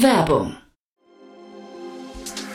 Werbung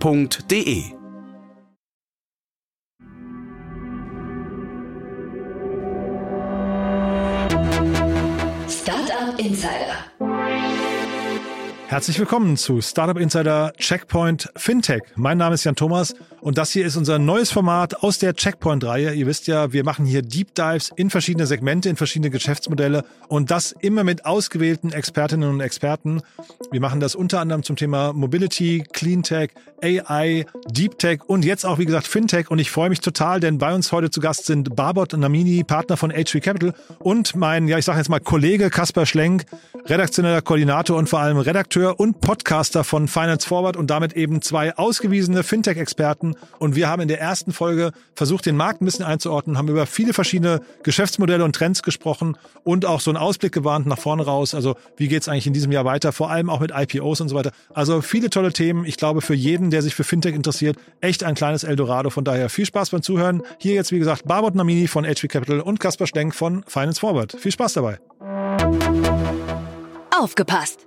f.de. Startup Insider. Herzlich willkommen zu Startup Insider Checkpoint Fintech. Mein Name ist Jan Thomas und das hier ist unser neues Format aus der Checkpoint-Reihe. Ihr wisst ja, wir machen hier Deep Dives in verschiedene Segmente, in verschiedene Geschäftsmodelle und das immer mit ausgewählten Expertinnen und Experten. Wir machen das unter anderem zum Thema Mobility, Cleantech, AI, Deep Tech und jetzt auch, wie gesagt, Fintech. Und ich freue mich total, denn bei uns heute zu Gast sind Barbot Namini, Partner von H3 Capital und mein, ja, ich sage jetzt mal Kollege Kaspar Schlenk, redaktioneller Koordinator und vor allem Redakteur Redakteur und Podcaster von Finance Forward und damit eben zwei ausgewiesene Fintech-Experten. Und wir haben in der ersten Folge versucht, den Markt ein bisschen einzuordnen, haben über viele verschiedene Geschäftsmodelle und Trends gesprochen und auch so einen Ausblick gewarnt nach vorne raus. Also wie geht's eigentlich in diesem Jahr weiter, vor allem auch mit IPOs und so weiter. Also viele tolle Themen. Ich glaube, für jeden, der sich für Fintech interessiert, echt ein kleines Eldorado. Von daher viel Spaß beim Zuhören. Hier jetzt, wie gesagt, Barbot Namini von HV Capital und Kaspar Stenk von Finance Forward. Viel Spaß dabei. Aufgepasst!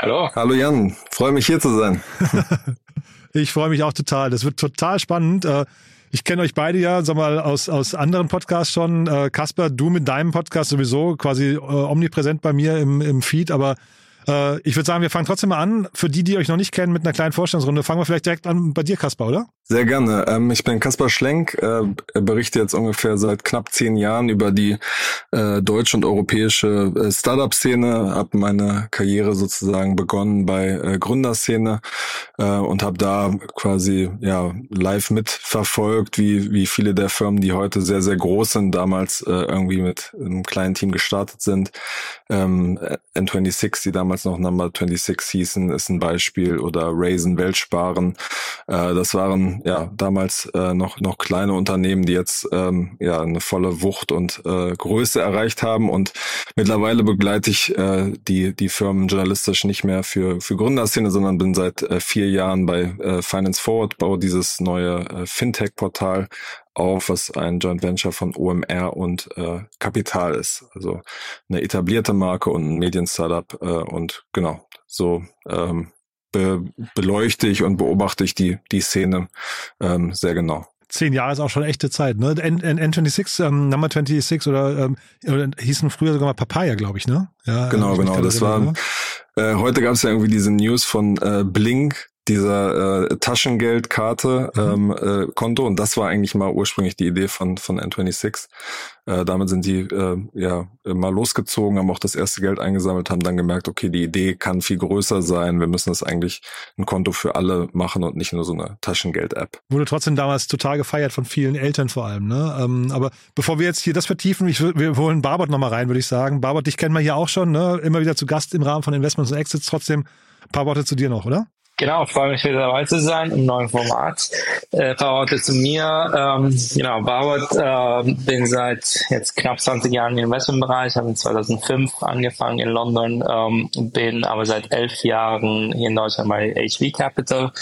Hallo. Hallo Jan, freue mich hier zu sein. ich freue mich auch total. Das wird total spannend. Äh, ich kenne euch beide ja, sag mal, aus, aus anderen Podcasts schon. Äh, Kasper, du mit deinem Podcast sowieso quasi äh, omnipräsent bei mir im, im Feed, aber äh, ich würde sagen, wir fangen trotzdem mal an. Für die, die euch noch nicht kennen, mit einer kleinen Vorstellungsrunde, fangen wir vielleicht direkt an bei dir, Kaspar, oder? Sehr gerne. Ähm, ich bin Kaspar Schlenk, äh, berichte jetzt ungefähr seit knapp zehn Jahren über die äh, deutsche und europäische äh, Startup-Szene, habe meine Karriere sozusagen begonnen bei Gründerszene und habe da quasi ja live mitverfolgt, wie, wie viele der Firmen, die heute sehr, sehr groß sind, damals irgendwie mit einem kleinen Team gestartet sind. Ähm, N26, die damals noch Number 26 hießen, ist ein Beispiel oder Raisin Weltsparen. Äh, das waren ja damals äh, noch noch kleine Unternehmen, die jetzt ähm, ja eine volle Wucht und äh, Größe erreicht haben und mittlerweile begleite ich äh, die die Firmen journalistisch nicht mehr für für Gründerszene, sondern bin seit äh, vier Jahren bei äh, Finance Forward, baue dieses neue äh, Fintech-Portal auf, was ein Joint Venture von OMR und äh, Kapital ist. Also eine etablierte Marke und ein Medien-Startup äh, und genau, so ähm, be beleuchte ich und beobachte ich die, die Szene ähm, sehr genau. Zehn Jahre ist auch schon echte Zeit, ne? N, N, N26, ähm, Number 26 oder, ähm, oder hießen früher sogar mal Papaya, glaube ich, ne? Ja, genau, genau. Das war, äh, heute gab es ja irgendwie diese News von äh, Blink, dieser äh, Taschengeldkarte mhm. ähm, äh, Konto und das war eigentlich mal ursprünglich die Idee von von N26. Äh, damit sind die äh, ja mal losgezogen, haben auch das erste Geld eingesammelt, haben dann gemerkt, okay, die Idee kann viel größer sein. Wir müssen das eigentlich ein Konto für alle machen und nicht nur so eine Taschengeld-App. Wurde trotzdem damals total gefeiert von vielen Eltern vor allem. Ne? Ähm, aber bevor wir jetzt hier das vertiefen, ich, wir holen Barbot nochmal rein, würde ich sagen. Barbot, dich kennen wir hier auch schon, ne? immer wieder zu Gast im Rahmen von Investments und Exits. Trotzdem ein paar Worte zu dir noch, oder? Genau, freue mich wieder dabei zu sein im neuen Format. Äh, paar Worte zu mir. Ähm, genau, Bauert, äh, bin seit jetzt knapp 20 Jahren im Investmentbereich, habe in 2005 angefangen in London, ähm, bin aber seit elf Jahren hier in Deutschland bei HV Capital.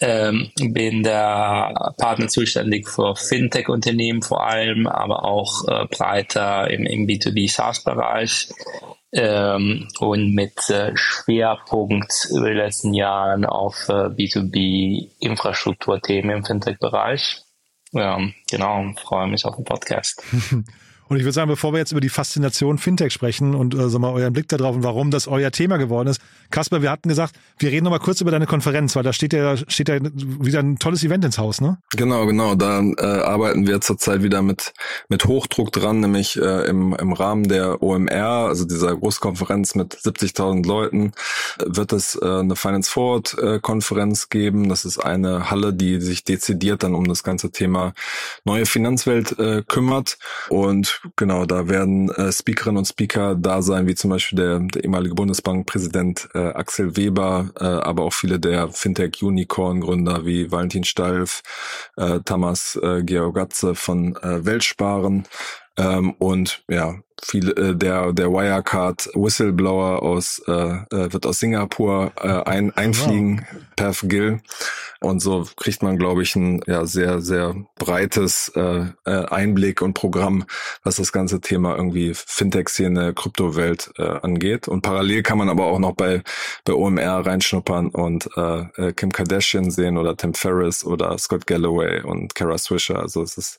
Ähm, bin der Partner zuständig für Fintech-Unternehmen vor allem, aber auch äh, breiter im, im B2B SaaS-Bereich ähm, und mit äh, Schwerpunkt über die letzten Jahren auf äh, B2B-Infrastrukturthemen im Fintech-Bereich. Ja, genau, freue mich auf den Podcast. Und ich würde sagen, bevor wir jetzt über die Faszination Fintech sprechen und äh, sag mal euren Blick darauf und warum das euer Thema geworden ist, Kasper, wir hatten gesagt, wir reden noch mal kurz über deine Konferenz, weil da steht ja steht ja wieder ein tolles Event ins Haus, ne? Genau, genau. Da äh, arbeiten wir zurzeit wieder mit mit Hochdruck dran, nämlich äh, im im Rahmen der OMR, also dieser Großkonferenz mit 70.000 Leuten, wird es äh, eine Finance Forward äh, Konferenz geben. Das ist eine Halle, die sich dezidiert dann um das ganze Thema neue Finanzwelt äh, kümmert und genau, da werden äh, Speakerinnen und Speaker da sein, wie zum Beispiel der, der ehemalige Bundesbankpräsident äh, Axel Weber, äh, aber auch viele der Fintech-Unicorn-Gründer wie Valentin Stalf, äh, Thomas äh, Georgatze von äh, Weltsparen ähm, und ja, viele äh, der der Wirecard Whistleblower aus äh, äh, wird aus Singapur äh, ein, einfliegen, wow. Perf Gill. Und so kriegt man glaube ich ein ja sehr sehr breites äh, äh, Einblick und Programm, was das ganze Thema irgendwie Fintech-Szene, Kryptowelt äh, angeht. Und parallel kann man aber auch noch bei bei OMR reinschnuppern und äh, äh, Kim Kardashian sehen oder Tim Ferriss oder Scott Galloway und Kara Swisher, also es ist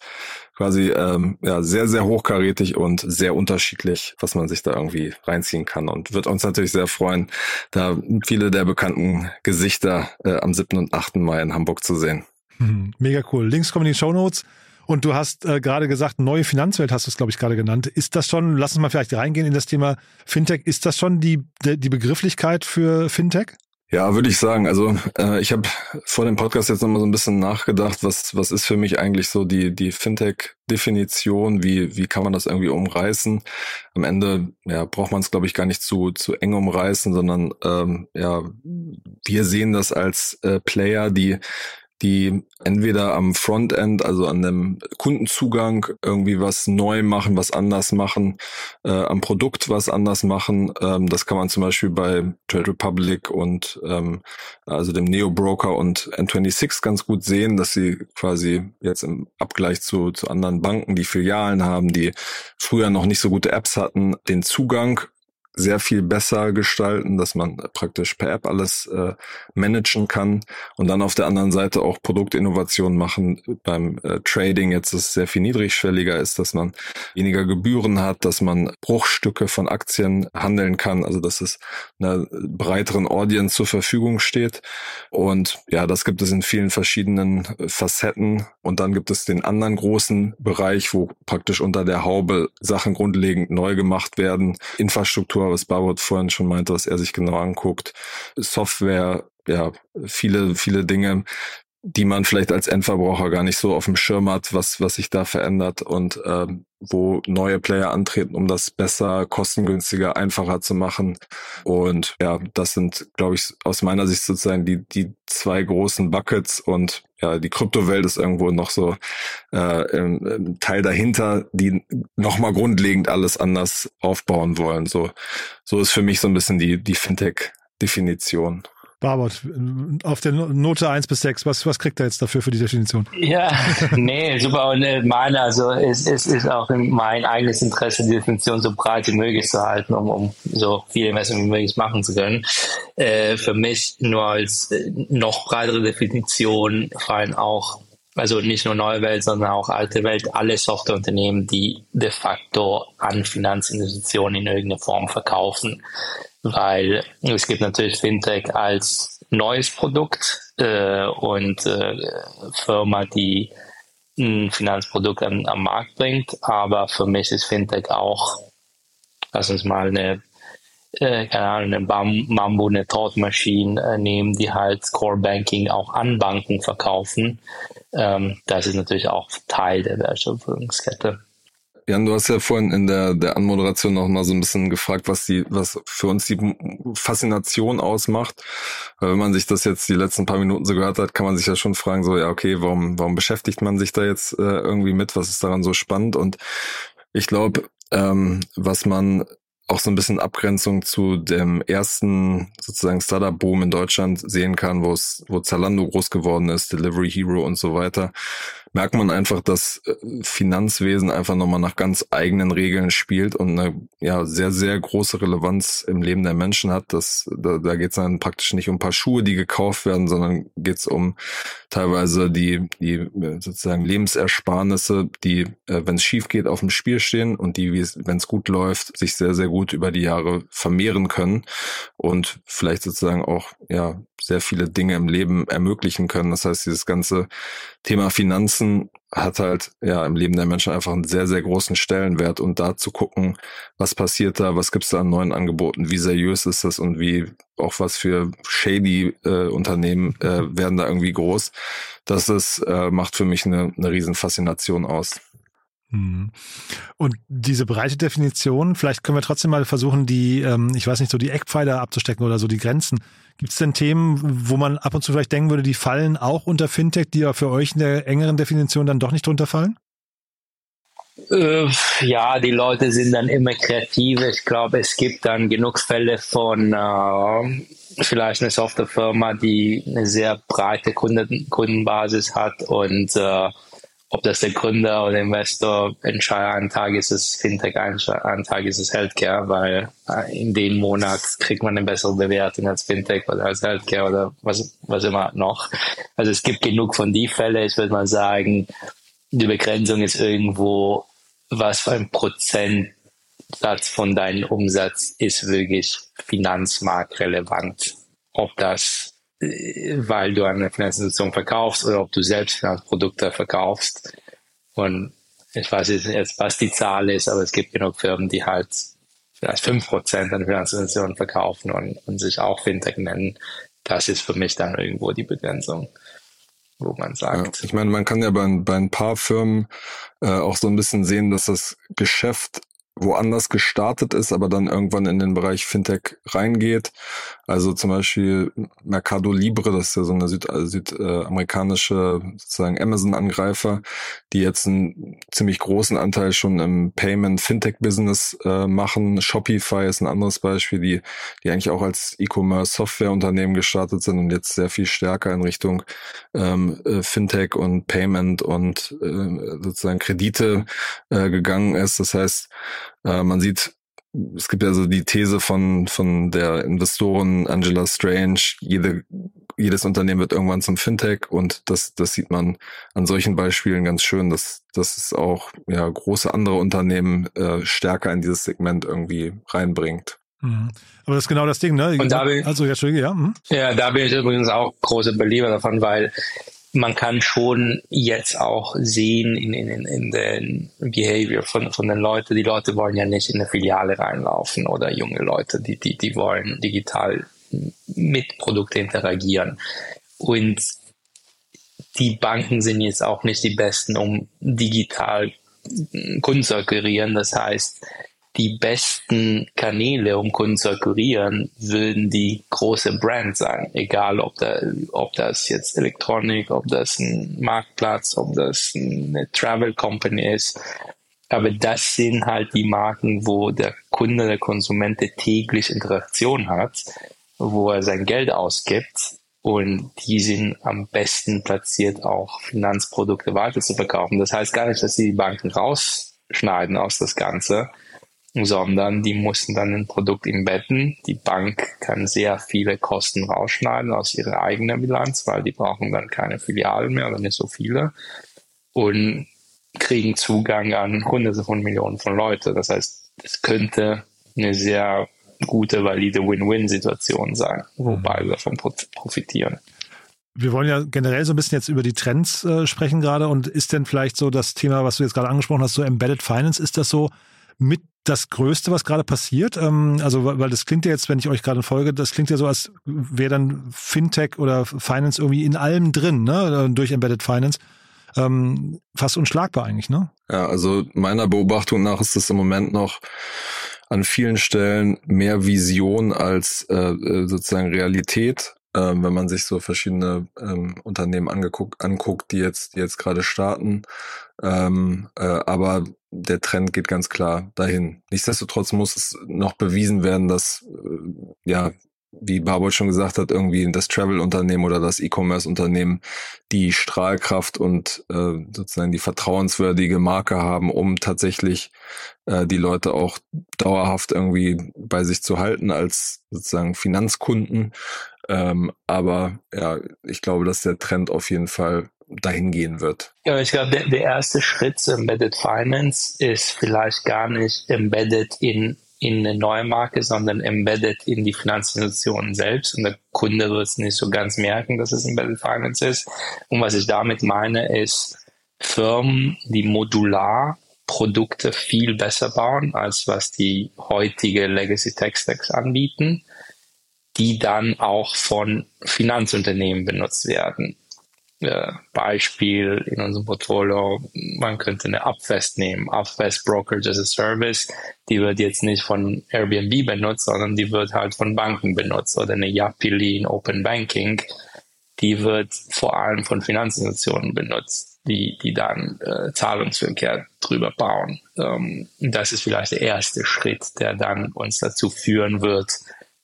quasi ähm, ja sehr sehr hochkarätig und sehr unterschiedlich, was man sich da irgendwie reinziehen kann. Und wird uns natürlich sehr freuen, da viele der bekannten Gesichter äh, am 7. und 8. Mai in Hamburg zu sehen. Hm, mega cool. Links kommen in die Show Notes. Und du hast äh, gerade gesagt, neue Finanzwelt hast du es, glaube ich, gerade genannt. Ist das schon, lass uns mal vielleicht reingehen in das Thema Fintech, ist das schon die, die Begrifflichkeit für Fintech? Ja, würde ich sagen. Also äh, ich habe vor dem Podcast jetzt nochmal so ein bisschen nachgedacht, was was ist für mich eigentlich so die die Fintech-Definition, wie wie kann man das irgendwie umreißen? Am Ende ja braucht man es glaube ich gar nicht zu zu eng umreißen, sondern ähm, ja wir sehen das als äh, Player, die die entweder am Frontend, also an dem Kundenzugang irgendwie was neu machen, was anders machen, äh, am Produkt was anders machen. Ähm, das kann man zum Beispiel bei Trade Republic und ähm, also dem Neo Broker und N26 ganz gut sehen, dass sie quasi jetzt im Abgleich zu, zu anderen Banken, die Filialen haben, die früher noch nicht so gute Apps hatten, den Zugang sehr viel besser gestalten, dass man praktisch per App alles äh, managen kann und dann auf der anderen Seite auch Produktinnovationen machen. Beim äh, Trading jetzt ist sehr viel niedrigschwelliger ist, dass man weniger Gebühren hat, dass man Bruchstücke von Aktien handeln kann, also dass es einer breiteren Audience zur Verfügung steht. Und ja, das gibt es in vielen verschiedenen Facetten. Und dann gibt es den anderen großen Bereich, wo praktisch unter der Haube Sachen grundlegend neu gemacht werden. Infrastruktur was Barbot vorhin schon meinte, was er sich genau anguckt. Software, ja, viele, viele Dinge, die man vielleicht als Endverbraucher gar nicht so auf dem Schirm hat, was, was sich da verändert und ähm, wo neue Player antreten, um das besser, kostengünstiger, einfacher zu machen. Und ja, das sind, glaube ich, aus meiner Sicht sozusagen die, die zwei großen Buckets und ja, die Kryptowelt ist irgendwo noch so äh, im, im Teil dahinter, die nochmal grundlegend alles anders aufbauen wollen. So, so ist für mich so ein bisschen die, die Fintech-Definition. Barbot, auf der Note 1 bis 6, was, was kriegt er jetzt dafür für die Definition? Ja, nee, super. Und äh, meine, also es, es ist auch in mein eigenes Interesse, die Definition so breit wie möglich zu halten, um, um so viele Messungen wie möglich machen zu können. Äh, für mich nur als äh, noch breitere Definition fallen auch also nicht nur neue Welt, sondern auch alte Welt, alle Softwareunternehmen, die de facto an Finanzinstitutionen in irgendeiner Form verkaufen. Weil es gibt natürlich Fintech als neues Produkt äh, und äh, Firma, die ein Finanzprodukt an, am Markt bringt, aber für mich ist Fintech auch, lass uns mal eine äh, keine Ahnung, eine Bam Mambo, eine Tortmaschine äh, nehmen, die halt Core Banking auch an Banken verkaufen. Ähm, das ist natürlich auch Teil der Wertschöpfungskette. Jan, du hast ja vorhin in der, der Anmoderation noch mal so ein bisschen gefragt, was die, was für uns die Faszination ausmacht. Wenn man sich das jetzt die letzten paar Minuten so gehört hat, kann man sich ja schon fragen, so, ja, okay, warum, warum beschäftigt man sich da jetzt äh, irgendwie mit? Was ist daran so spannend? Und ich glaube, ähm, was man auch so ein bisschen Abgrenzung zu dem ersten sozusagen Startup-Boom in Deutschland sehen kann, wo es, wo Zalando groß geworden ist, Delivery Hero und so weiter. Merkt man einfach, dass äh, Finanzwesen einfach nochmal nach ganz eigenen Regeln spielt und eine ja, sehr, sehr große Relevanz im Leben der Menschen hat. Das, da da geht es dann praktisch nicht um ein paar Schuhe, die gekauft werden, sondern geht es um teilweise die, die äh, sozusagen Lebensersparnisse, die, äh, wenn es schief geht, auf dem Spiel stehen und die, wenn es gut läuft, sich sehr, sehr gut über die Jahre vermehren können und vielleicht sozusagen auch ja sehr viele Dinge im Leben ermöglichen können. Das heißt, dieses ganze Thema Finanzen hat halt ja im Leben der Menschen einfach einen sehr, sehr großen Stellenwert und da zu gucken, was passiert da, was gibt's da an neuen Angeboten, wie seriös ist das und wie auch was für shady äh, Unternehmen äh, werden da irgendwie groß. Das ist, äh, macht für mich eine, eine riesen Faszination aus. Mhm. Und diese breite Definition, vielleicht können wir trotzdem mal versuchen, die, ähm, ich weiß nicht, so die Eckpfeiler abzustecken oder so die Grenzen. Gibt es denn Themen, wo man ab und zu vielleicht denken würde, die fallen auch unter Fintech, die ja für euch in der engeren Definition dann doch nicht drunter fallen? Äh, ja, die Leute sind dann immer kreativ. Ich glaube, es gibt dann genug Fälle von äh, vielleicht eine Softwarefirma, die eine sehr breite Kunden Kundenbasis hat und äh, ob das der Gründer oder Investor entscheidet, ein Tag ist es Fintech, ein Tag ist es Healthcare, weil äh, in dem Monat kriegt man eine bessere Bewertung als Fintech oder als Healthcare oder was, was immer noch. Also es gibt genug von die Fälle. Ich würde mal sagen, die Begrenzung ist irgendwo, was für ein Prozentsatz von deinem Umsatz ist wirklich finanzmarktrelevant. Ob das weil du eine Finanzinstitution verkaufst oder ob du selbst Finanzprodukte verkaufst. Und ich weiß jetzt, was die Zahl ist, aber es gibt genug Firmen, die halt vielleicht fünf Prozent an Finanzinstitutionen verkaufen und, und sich auch Fintech nennen. Das ist für mich dann irgendwo die Begrenzung wo man sagt. Ja, ich meine, man kann ja bei, bei ein paar Firmen äh, auch so ein bisschen sehen, dass das Geschäft woanders gestartet ist, aber dann irgendwann in den Bereich Fintech reingeht. Also zum Beispiel Mercado Libre, das ist ja so eine Süd äh, südamerikanische sozusagen Amazon-Angreifer, die jetzt einen ziemlich großen Anteil schon im Payment-Fintech-Business äh, machen. Shopify ist ein anderes Beispiel, die, die eigentlich auch als E-Commerce-Software-Unternehmen gestartet sind und jetzt sehr viel stärker in Richtung ähm, äh, Fintech und Payment und äh, sozusagen Kredite äh, gegangen ist. Das heißt, äh, man sieht, es gibt ja so die These von, von der Investorin Angela Strange, jede, jedes Unternehmen wird irgendwann zum Fintech und das, das sieht man an solchen Beispielen ganz schön, dass, dass es auch ja, große andere Unternehmen äh, stärker in dieses Segment irgendwie reinbringt. Mhm. Aber das ist genau das Ding, ne? Und da bin, also, ja, ja. Mhm. Ja, da bin ich übrigens auch großer Belieber davon, weil man kann schon jetzt auch sehen in, in, in den Behavior von, von den Leuten. Die Leute wollen ja nicht in eine Filiale reinlaufen oder junge Leute, die, die, die wollen digital mit Produkten interagieren. Und die Banken sind jetzt auch nicht die besten, um digital Kunden zu akquirieren. Das heißt, die besten Kanäle, um Kunden zu akquirieren, würden die große Brand sein. Egal, ob, da, ob das jetzt Elektronik, ob das ein Marktplatz, ob das eine Travel Company ist. Aber das sind halt die Marken, wo der Kunde, der Konsument täglich Interaktion hat, wo er sein Geld ausgibt. Und die sind am besten platziert, auch Finanzprodukte weiter zu verkaufen. Das heißt gar nicht, dass sie die Banken rausschneiden aus das Ganze, sondern die mussten dann ein Produkt embedden. Die Bank kann sehr viele Kosten rausschneiden aus ihrer eigenen Bilanz, weil die brauchen dann keine Filialen mehr oder nicht so viele und kriegen Zugang an Hunderte von Millionen von Leuten. Das heißt, es könnte eine sehr gute, valide Win-Win-Situation sein, wobei wir davon profitieren. Wir wollen ja generell so ein bisschen jetzt über die Trends äh, sprechen gerade und ist denn vielleicht so das Thema, was du jetzt gerade angesprochen hast, so Embedded Finance, ist das so mit das Größte, was gerade passiert? Ähm, also, weil das klingt ja jetzt, wenn ich euch gerade folge, das klingt ja so, als wäre dann Fintech oder Finance irgendwie in allem drin, ne, durch Embedded Finance. Ähm, fast unschlagbar eigentlich, ne? Ja, also meiner Beobachtung nach ist es im Moment noch an vielen Stellen mehr Vision als äh, äh sozusagen Realität. Ähm, wenn man sich so verschiedene ähm, Unternehmen angeguckt, anguckt, die jetzt, die jetzt gerade starten. Ähm, äh, aber der Trend geht ganz klar dahin. Nichtsdestotrotz muss es noch bewiesen werden, dass äh, ja wie Barbold schon gesagt hat, irgendwie das Travel-Unternehmen oder das E-Commerce-Unternehmen die Strahlkraft und äh, sozusagen die vertrauenswürdige Marke haben, um tatsächlich äh, die Leute auch dauerhaft irgendwie bei sich zu halten als sozusagen Finanzkunden. Ähm, aber ja, ich glaube, dass der Trend auf jeden Fall dahin gehen wird. Ja, ich glaube, der, der erste Schritt zu Embedded Finance ist vielleicht gar nicht embedded in in eine neue Marke, sondern embedded in die Finanzinstitutionen selbst. Und der Kunde wird es nicht so ganz merken, dass es Embedded Finance ist. Und was ich damit meine, ist Firmen, die modular Produkte viel besser bauen, als was die heutige Legacy Tech Stacks anbieten, die dann auch von Finanzunternehmen benutzt werden Beispiel in unserem Portfolio, man könnte eine Upfest nehmen, Upfest Brokerage as a Service, die wird jetzt nicht von Airbnb benutzt, sondern die wird halt von Banken benutzt oder eine Yapili in Open Banking, die wird vor allem von Finanzinstitutionen benutzt, die, die dann äh, Zahlungsverkehr drüber bauen. Ähm, das ist vielleicht der erste Schritt, der dann uns dazu führen wird,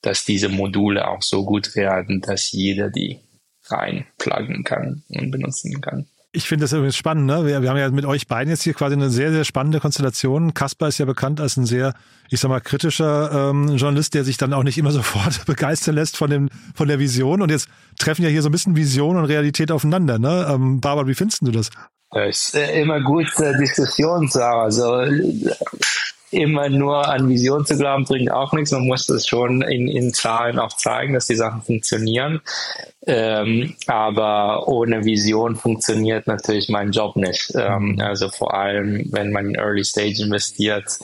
dass diese Module auch so gut werden, dass jeder die reinpluggen kann und benutzen kann. Ich finde das übrigens spannend. Ne? Wir, wir, haben ja mit euch beiden jetzt hier quasi eine sehr, sehr spannende Konstellation. Kasper ist ja bekannt als ein sehr, ich sag mal, kritischer ähm, Journalist, der sich dann auch nicht immer sofort begeistern lässt von, dem, von der Vision. Und jetzt treffen ja hier so ein bisschen Vision und Realität aufeinander. Ne? Ähm, Barbara, wie findest du das? Es ist immer gut, äh, Diskussionen zu haben. Also immer nur an Vision zu glauben, bringt auch nichts. Man muss das schon in, in Zahlen auch zeigen, dass die Sachen funktionieren. Ähm, aber ohne Vision funktioniert natürlich mein Job nicht. Ähm, also vor allem, wenn man in Early Stage investiert,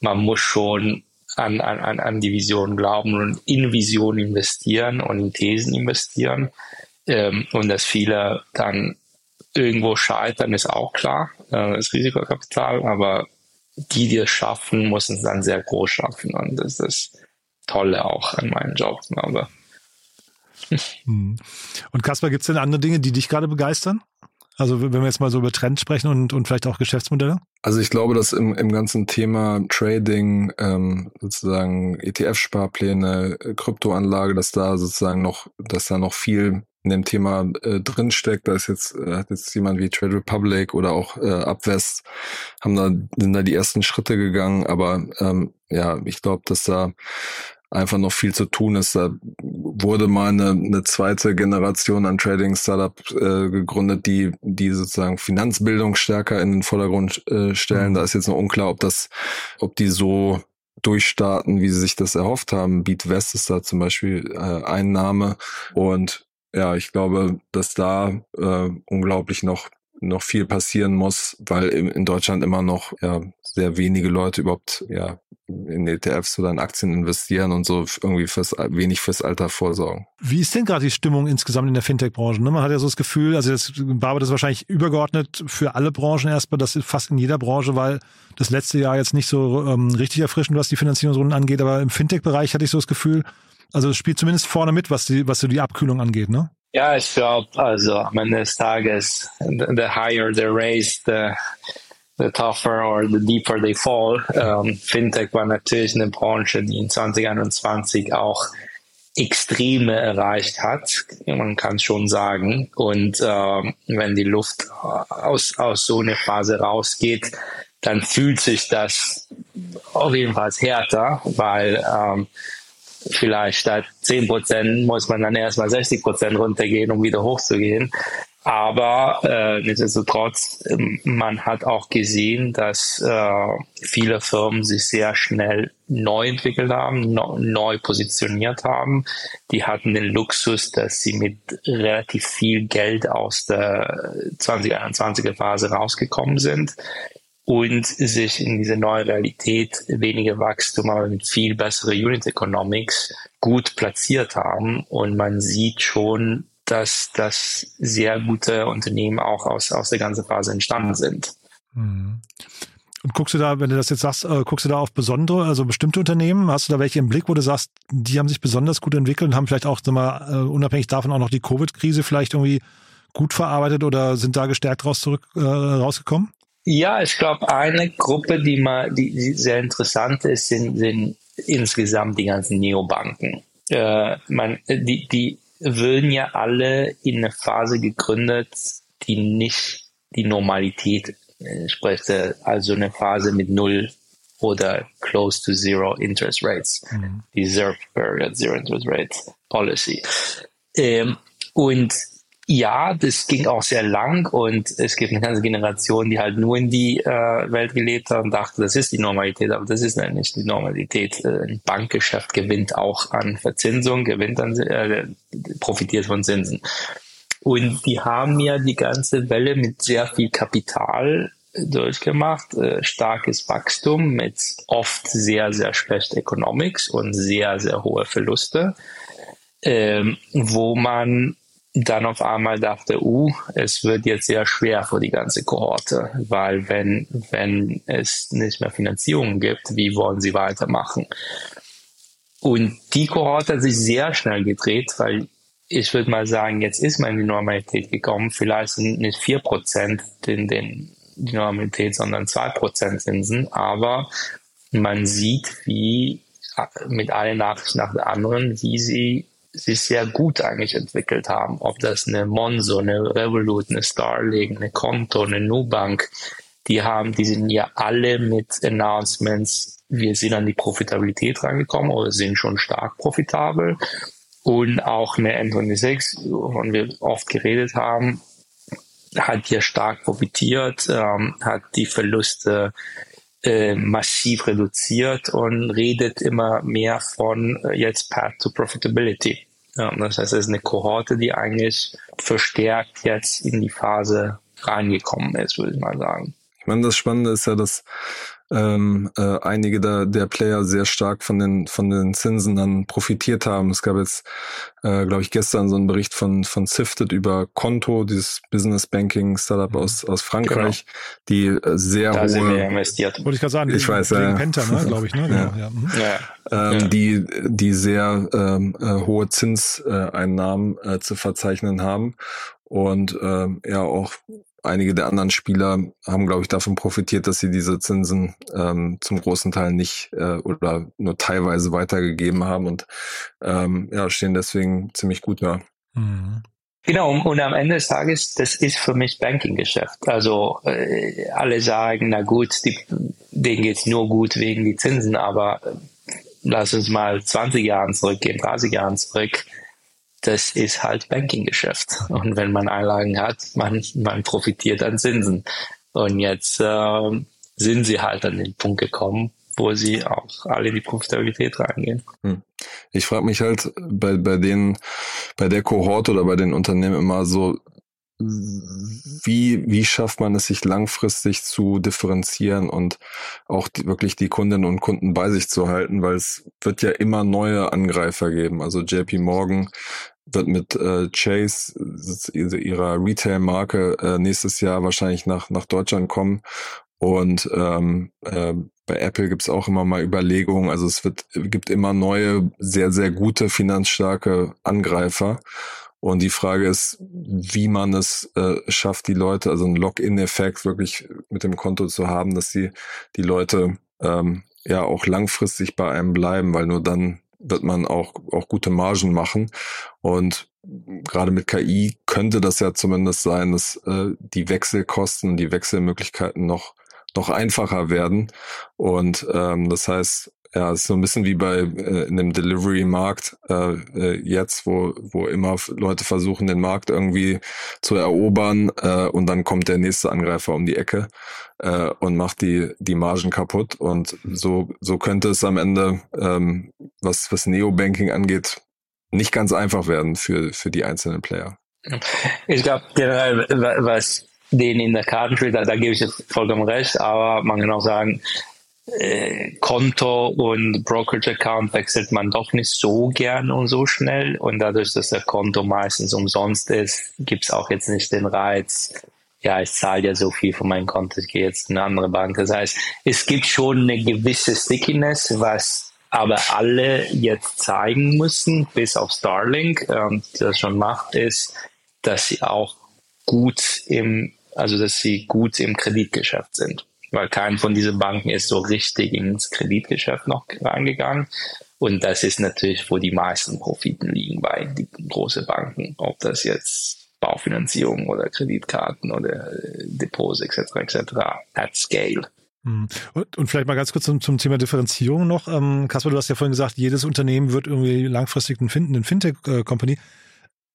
man muss schon an, an, an die Vision glauben und in Vision investieren und in Thesen investieren. Ähm, und dass viele dann irgendwo scheitern, ist auch klar, äh, das Risikokapital, aber die, es schaffen, müssen es dann sehr groß schaffen. Und das ist das Tolle auch an meinem Job, glaube hm. Und Kaspar, gibt es denn andere Dinge, die dich gerade begeistern? Also wenn wir jetzt mal so über Trends sprechen und, und vielleicht auch Geschäftsmodelle? Also ich glaube, dass im, im ganzen Thema Trading, ähm, sozusagen ETF-Sparpläne, Kryptoanlage, dass da sozusagen noch, dass da noch viel in dem Thema äh, drinsteckt. Da ist jetzt, äh, hat jetzt jemand wie Trade Republic oder auch äh, Upwest, haben da, sind da die ersten Schritte gegangen, aber ähm, ja, ich glaube, dass da einfach noch viel zu tun ist. Da wurde mal eine, eine zweite Generation an Trading-Startup äh, gegründet, die, die sozusagen Finanzbildung stärker in den Vordergrund äh, stellen. Da ist jetzt noch unklar, ob das, ob die so durchstarten, wie sie sich das erhofft haben. Beat West ist da zum Beispiel äh, ein Name und ja, ich glaube, dass da äh, unglaublich noch noch viel passieren muss, weil in Deutschland immer noch ja sehr wenige Leute überhaupt ja in ETFs oder in Aktien investieren und so irgendwie fürs wenig fürs Alter vorsorgen. Wie ist denn gerade die Stimmung insgesamt in der Fintech-Branche? Ne? Man hat ja so das Gefühl, also das Barber das wahrscheinlich übergeordnet für alle Branchen erstmal, das ist fast in jeder Branche, weil das letzte Jahr jetzt nicht so ähm, richtig erfrischend, was die Finanzierungsrunden angeht, aber im Fintech-Bereich hatte ich so das Gefühl, also es spielt zumindest vorne mit, was die, was so die Abkühlung angeht, ne? Ja, ich glaube, also am Ende des Tages, the higher they raise, the, the tougher or the deeper they fall. Ähm, Fintech war natürlich eine Branche, die in 2021 auch Extreme erreicht hat, man kann schon sagen. Und ähm, wenn die Luft aus, aus so einer Phase rausgeht, dann fühlt sich das auf jeden Fall härter, weil ähm, vielleicht statt 10 Prozent muss man dann erstmal 60 Prozent runtergehen, um wieder hochzugehen. Aber äh, nichtsdestotrotz, ähm, man hat auch gesehen, dass äh, viele Firmen sich sehr schnell neu entwickelt haben, no, neu positioniert haben. Die hatten den Luxus, dass sie mit relativ viel Geld aus der 2021er Phase rausgekommen sind und sich in diese neue Realität weniger Wachstum, aber mit viel bessere Unit Economics gut platziert haben. Und man sieht schon, dass das sehr gute Unternehmen auch aus, aus der ganzen Phase entstanden sind. Mhm. Und guckst du da, wenn du das jetzt sagst, äh, guckst du da auf besondere, also bestimmte Unternehmen? Hast du da welche im Blick, wo du sagst, die haben sich besonders gut entwickelt und haben vielleicht auch, sag mal, äh, unabhängig davon auch noch die Covid-Krise vielleicht irgendwie gut verarbeitet oder sind da gestärkt raus zurück äh, rausgekommen? Ja, ich glaube, eine Gruppe, die mal, die, sehr interessant ist, sind, sind insgesamt die ganzen Neobanken. äh, man, die, die würden ja alle in eine Phase gegründet, die nicht die Normalität entspricht, also eine Phase mit null oder close to zero interest rates, mhm. die Period, Zero Interest Rate Policy. Ähm, und ja, das ging auch sehr lang und es gibt eine ganze Generation, die halt nur in die äh, Welt gelebt hat und dachte, das ist die Normalität, aber das ist nicht die Normalität. Äh, ein Bankgeschäft gewinnt auch an Verzinsung, gewinnt an, äh, profitiert von Zinsen. Und die haben ja die ganze Welle mit sehr viel Kapital durchgemacht, äh, starkes Wachstum mit oft sehr, sehr schlecht Economics und sehr, sehr hohe Verluste, ähm, wo man dann auf einmal dachte, uh, es wird jetzt sehr schwer für die ganze Kohorte, weil wenn, wenn es nicht mehr Finanzierung gibt, wie wollen sie weitermachen? Und die Kohorte hat sich sehr schnell gedreht, weil ich würde mal sagen, jetzt ist man in die Normalität gekommen. Vielleicht sind nicht vier Prozent in den, die Normalität, sondern zwei Prozent Zinsen. Aber man sieht, wie mit einer Nachricht nach der anderen, wie sie sich sehr gut eigentlich entwickelt haben. Ob das eine Monzo, eine Revolut, eine Starlink, eine Konto, eine Nubank, die haben, die sind ja alle mit Announcements, wir sind an die Profitabilität rangekommen oder sind schon stark profitabel. Und auch eine N26, wovon wir oft geredet haben, hat hier stark profitiert, ähm, hat die Verluste äh, massiv reduziert und redet immer mehr von äh, jetzt Path to Profitability. Ja, das heißt, es ist eine Kohorte, die eigentlich verstärkt jetzt in die Phase reingekommen ist, würde ich mal sagen. Ich meine, das Spannende ist ja, dass ähm, äh, einige der, der Player sehr stark von den von den Zinsen dann profitiert haben. Es gab jetzt, äh, glaube ich, gestern so einen Bericht von von Sifted über Konto, dieses Business Banking Startup mhm. aus aus Frankreich, genau. die äh, sehr da hohe sind wir investiert. Wollte ich gerade sagen, ich weiß, äh, Penta, ne, glaube ich, ne? Genau, ja. Ja. Mhm. ja. Ähm, ja. die die sehr ähm, äh, hohe Zinseinnahmen äh, zu verzeichnen haben und ähm, ja auch einige der anderen Spieler haben, glaube ich, davon profitiert, dass sie diese Zinsen ähm, zum großen Teil nicht äh, oder nur teilweise weitergegeben haben und ähm, ja, stehen deswegen ziemlich gut da. Mhm. Genau, und am Ende des Tages, das ist für mich Banking-Geschäft. Also äh, alle sagen, na gut, die, denen geht's nur gut wegen die Zinsen, aber äh, lass uns mal 20 Jahre zurückgehen, 30 Jahre zurück das ist halt Banking-Geschäft. Und wenn man Einlagen hat, man, man profitiert an Zinsen. Und jetzt äh, sind sie halt an den Punkt gekommen, wo sie auch alle in die Profitabilität reingehen. Hm. Ich frage mich halt bei, bei den, bei der Kohorte oder bei den Unternehmen immer so, wie, wie schafft man es, sich langfristig zu differenzieren und auch die, wirklich die Kundinnen und Kunden bei sich zu halten, weil es wird ja immer neue Angreifer geben. Also JP Morgan wird mit äh, Chase, ihrer Retail-Marke, äh, nächstes Jahr wahrscheinlich nach, nach Deutschland kommen. Und ähm, äh, bei Apple gibt's auch immer mal Überlegungen. Also es wird, gibt immer neue, sehr, sehr gute, finanzstarke Angreifer. Und die Frage ist, wie man es äh, schafft, die Leute, also einen Login-Effekt wirklich mit dem Konto zu haben, dass die, die Leute ähm, ja auch langfristig bei einem bleiben, weil nur dann wird man auch, auch gute Margen machen. Und gerade mit KI könnte das ja zumindest sein, dass äh, die Wechselkosten, die Wechselmöglichkeiten noch, noch einfacher werden. Und ähm, das heißt, ja, ist so ein bisschen wie bei äh, in dem Delivery-Markt äh, äh, jetzt, wo, wo immer Leute versuchen, den Markt irgendwie zu erobern äh, und dann kommt der nächste Angreifer um die Ecke äh, und macht die, die Margen kaputt. Und so, so könnte es am Ende, ähm, was, was Neobanking angeht, nicht ganz einfach werden für, für die einzelnen Player. Ich glaube, generell, was denen in der Karten spielt, da, da gebe ich jetzt vollkommen recht, aber man kann auch sagen, äh, Konto und Brokerage-Account wechselt man doch nicht so gern und so schnell. Und dadurch, dass der Konto meistens umsonst ist, gibt's auch jetzt nicht den Reiz, ja, ich zahle ja so viel von meinem Konto, ich gehe jetzt in eine andere Bank. Das heißt, es gibt schon eine gewisse Stickiness, was aber alle jetzt zeigen müssen, bis auf Starlink, ähm, die das schon macht, ist, dass sie auch gut im, also dass sie gut im Kreditgeschäft sind weil kein von diesen Banken ist so richtig ins Kreditgeschäft noch reingegangen. Und das ist natürlich, wo die meisten Profiten liegen bei den großen Banken, ob das jetzt Baufinanzierung oder Kreditkarten oder äh, Depots etc. etc. at scale. Hm. Und, und vielleicht mal ganz kurz zum, zum Thema Differenzierung noch. Ähm, Kasper, du hast ja vorhin gesagt, jedes Unternehmen wird irgendwie langfristig ein, fin ein Fintech-Company.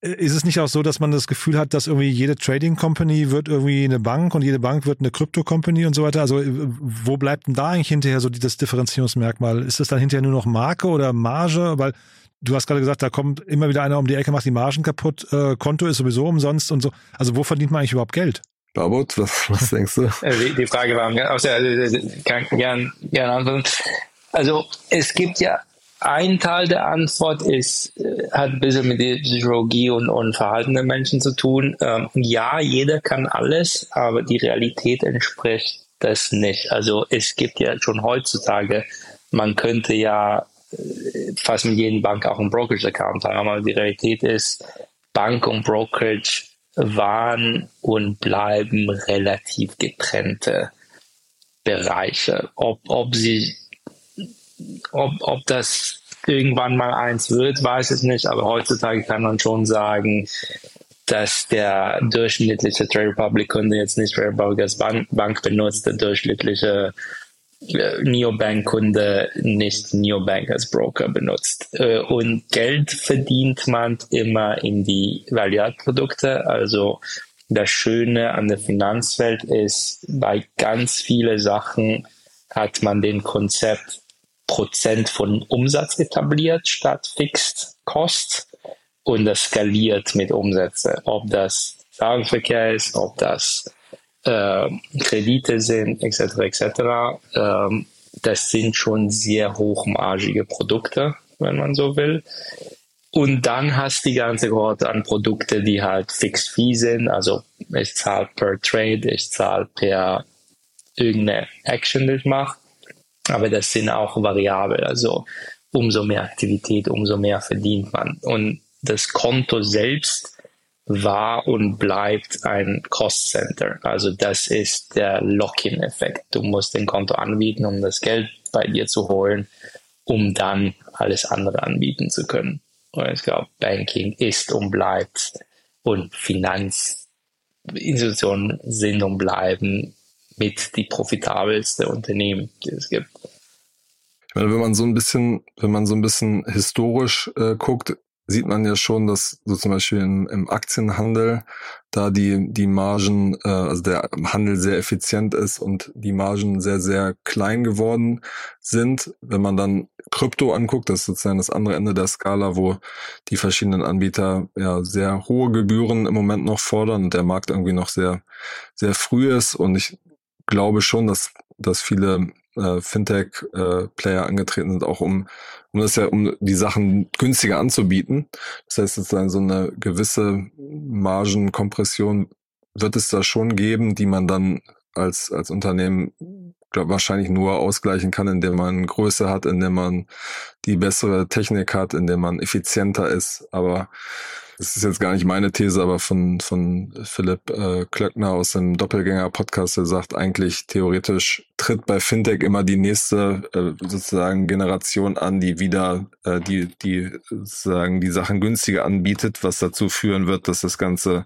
Ist es nicht auch so, dass man das Gefühl hat, dass irgendwie jede Trading Company wird irgendwie eine Bank und jede Bank wird eine Crypto Company und so weiter? Also äh, wo bleibt denn da eigentlich hinterher so das Differenzierungsmerkmal? Ist das dann hinterher nur noch Marke oder Marge? Weil du hast gerade gesagt, da kommt immer wieder einer um die Ecke, macht die Margen kaputt, äh, Konto ist sowieso umsonst und so. Also wo verdient man eigentlich überhaupt Geld? Barbot, was, was denkst du? Äh, die, die Frage war, also, kann gern, gern antworten. Also es gibt ja ein Teil der Antwort ist, äh, hat ein bisschen mit der Psychologie und, und Verhalten der Menschen zu tun. Ähm, ja, jeder kann alles, aber die Realität entspricht das nicht. Also es gibt ja schon heutzutage, man könnte ja äh, fast mit jedem Bank auch einen Brokerage-Account haben, aber die Realität ist, Bank und Brokerage waren und bleiben relativ getrennte Bereiche. Ob, ob sie ob, ob das irgendwann mal eins wird, weiß ich nicht, aber heutzutage kann man schon sagen, dass der durchschnittliche Trade Republic Kunde jetzt nicht Trade Republic als Bank, Bank benutzt, der durchschnittliche äh, Neobank Kunde nicht Neobank als Broker benutzt. Äh, und Geld verdient man immer in die Value-Produkte. Also das Schöne an der Finanzwelt ist, bei ganz vielen Sachen hat man den Konzept Prozent von Umsatz etabliert statt Fixed Cost und das skaliert mit Umsätze. Ob das Zahlungsverkehr ist, ob das äh, Kredite sind, etc. etc. Ähm, das sind schon sehr hochmargige Produkte, wenn man so will. Und dann hast du die ganze Kohorte an Produkte, die halt Fixed Fee sind. Also ich zahle per Trade, ich zahle per irgendeine Action, die ich mache. Aber das sind auch variabel. Also umso mehr Aktivität, umso mehr verdient man. Und das Konto selbst war und bleibt ein Cost Center. Also das ist der Lock-in-Effekt. Du musst den Konto anbieten, um das Geld bei dir zu holen, um dann alles andere anbieten zu können. Und ich glaube, Banking ist und bleibt und Finanzinstitutionen sind und bleiben mit die profitabelste Unternehmen, die es gibt. Ich meine, wenn man so ein bisschen, wenn man so ein bisschen historisch äh, guckt, sieht man ja schon, dass so zum Beispiel im, im Aktienhandel da die, die Margen, äh, also der Handel sehr effizient ist und die Margen sehr, sehr klein geworden sind. Wenn man dann Krypto anguckt, das ist sozusagen das andere Ende der Skala, wo die verschiedenen Anbieter ja sehr hohe Gebühren im Moment noch fordern und der Markt irgendwie noch sehr, sehr früh ist. Und ich glaube schon, dass, dass viele äh, Fintech-Player äh, angetreten sind, auch um, um das ja, um die Sachen günstiger anzubieten. Das heißt sozusagen so eine gewisse Margenkompression wird es da schon geben, die man dann als, als Unternehmen glaub, wahrscheinlich nur ausgleichen kann, indem man Größe hat, indem man die bessere Technik hat, indem man effizienter ist. Aber das ist jetzt gar nicht meine These, aber von, von Philipp äh, Klöckner aus dem Doppelgänger-Podcast, der sagt eigentlich, theoretisch tritt bei Fintech immer die nächste äh, sozusagen Generation an, die wieder äh, die, die sozusagen die Sachen günstiger anbietet, was dazu führen wird, dass das Ganze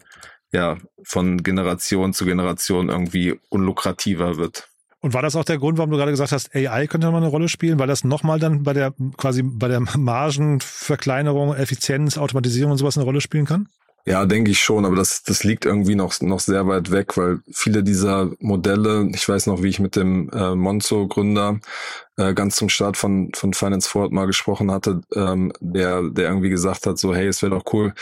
ja von Generation zu Generation irgendwie unlukrativer wird. Und war das auch der Grund, warum du gerade gesagt hast, AI könnte mal eine Rolle spielen, weil das nochmal dann bei der quasi bei der Margenverkleinerung, Effizienz, Automatisierung und sowas eine Rolle spielen kann? Ja, denke ich schon, aber das, das liegt irgendwie noch, noch sehr weit weg, weil viele dieser Modelle, ich weiß noch, wie ich mit dem äh, Monzo-Gründer äh, ganz zum Start von, von Finance Forward mal gesprochen hatte, ähm, der, der irgendwie gesagt hat, so, hey, es wäre doch cool,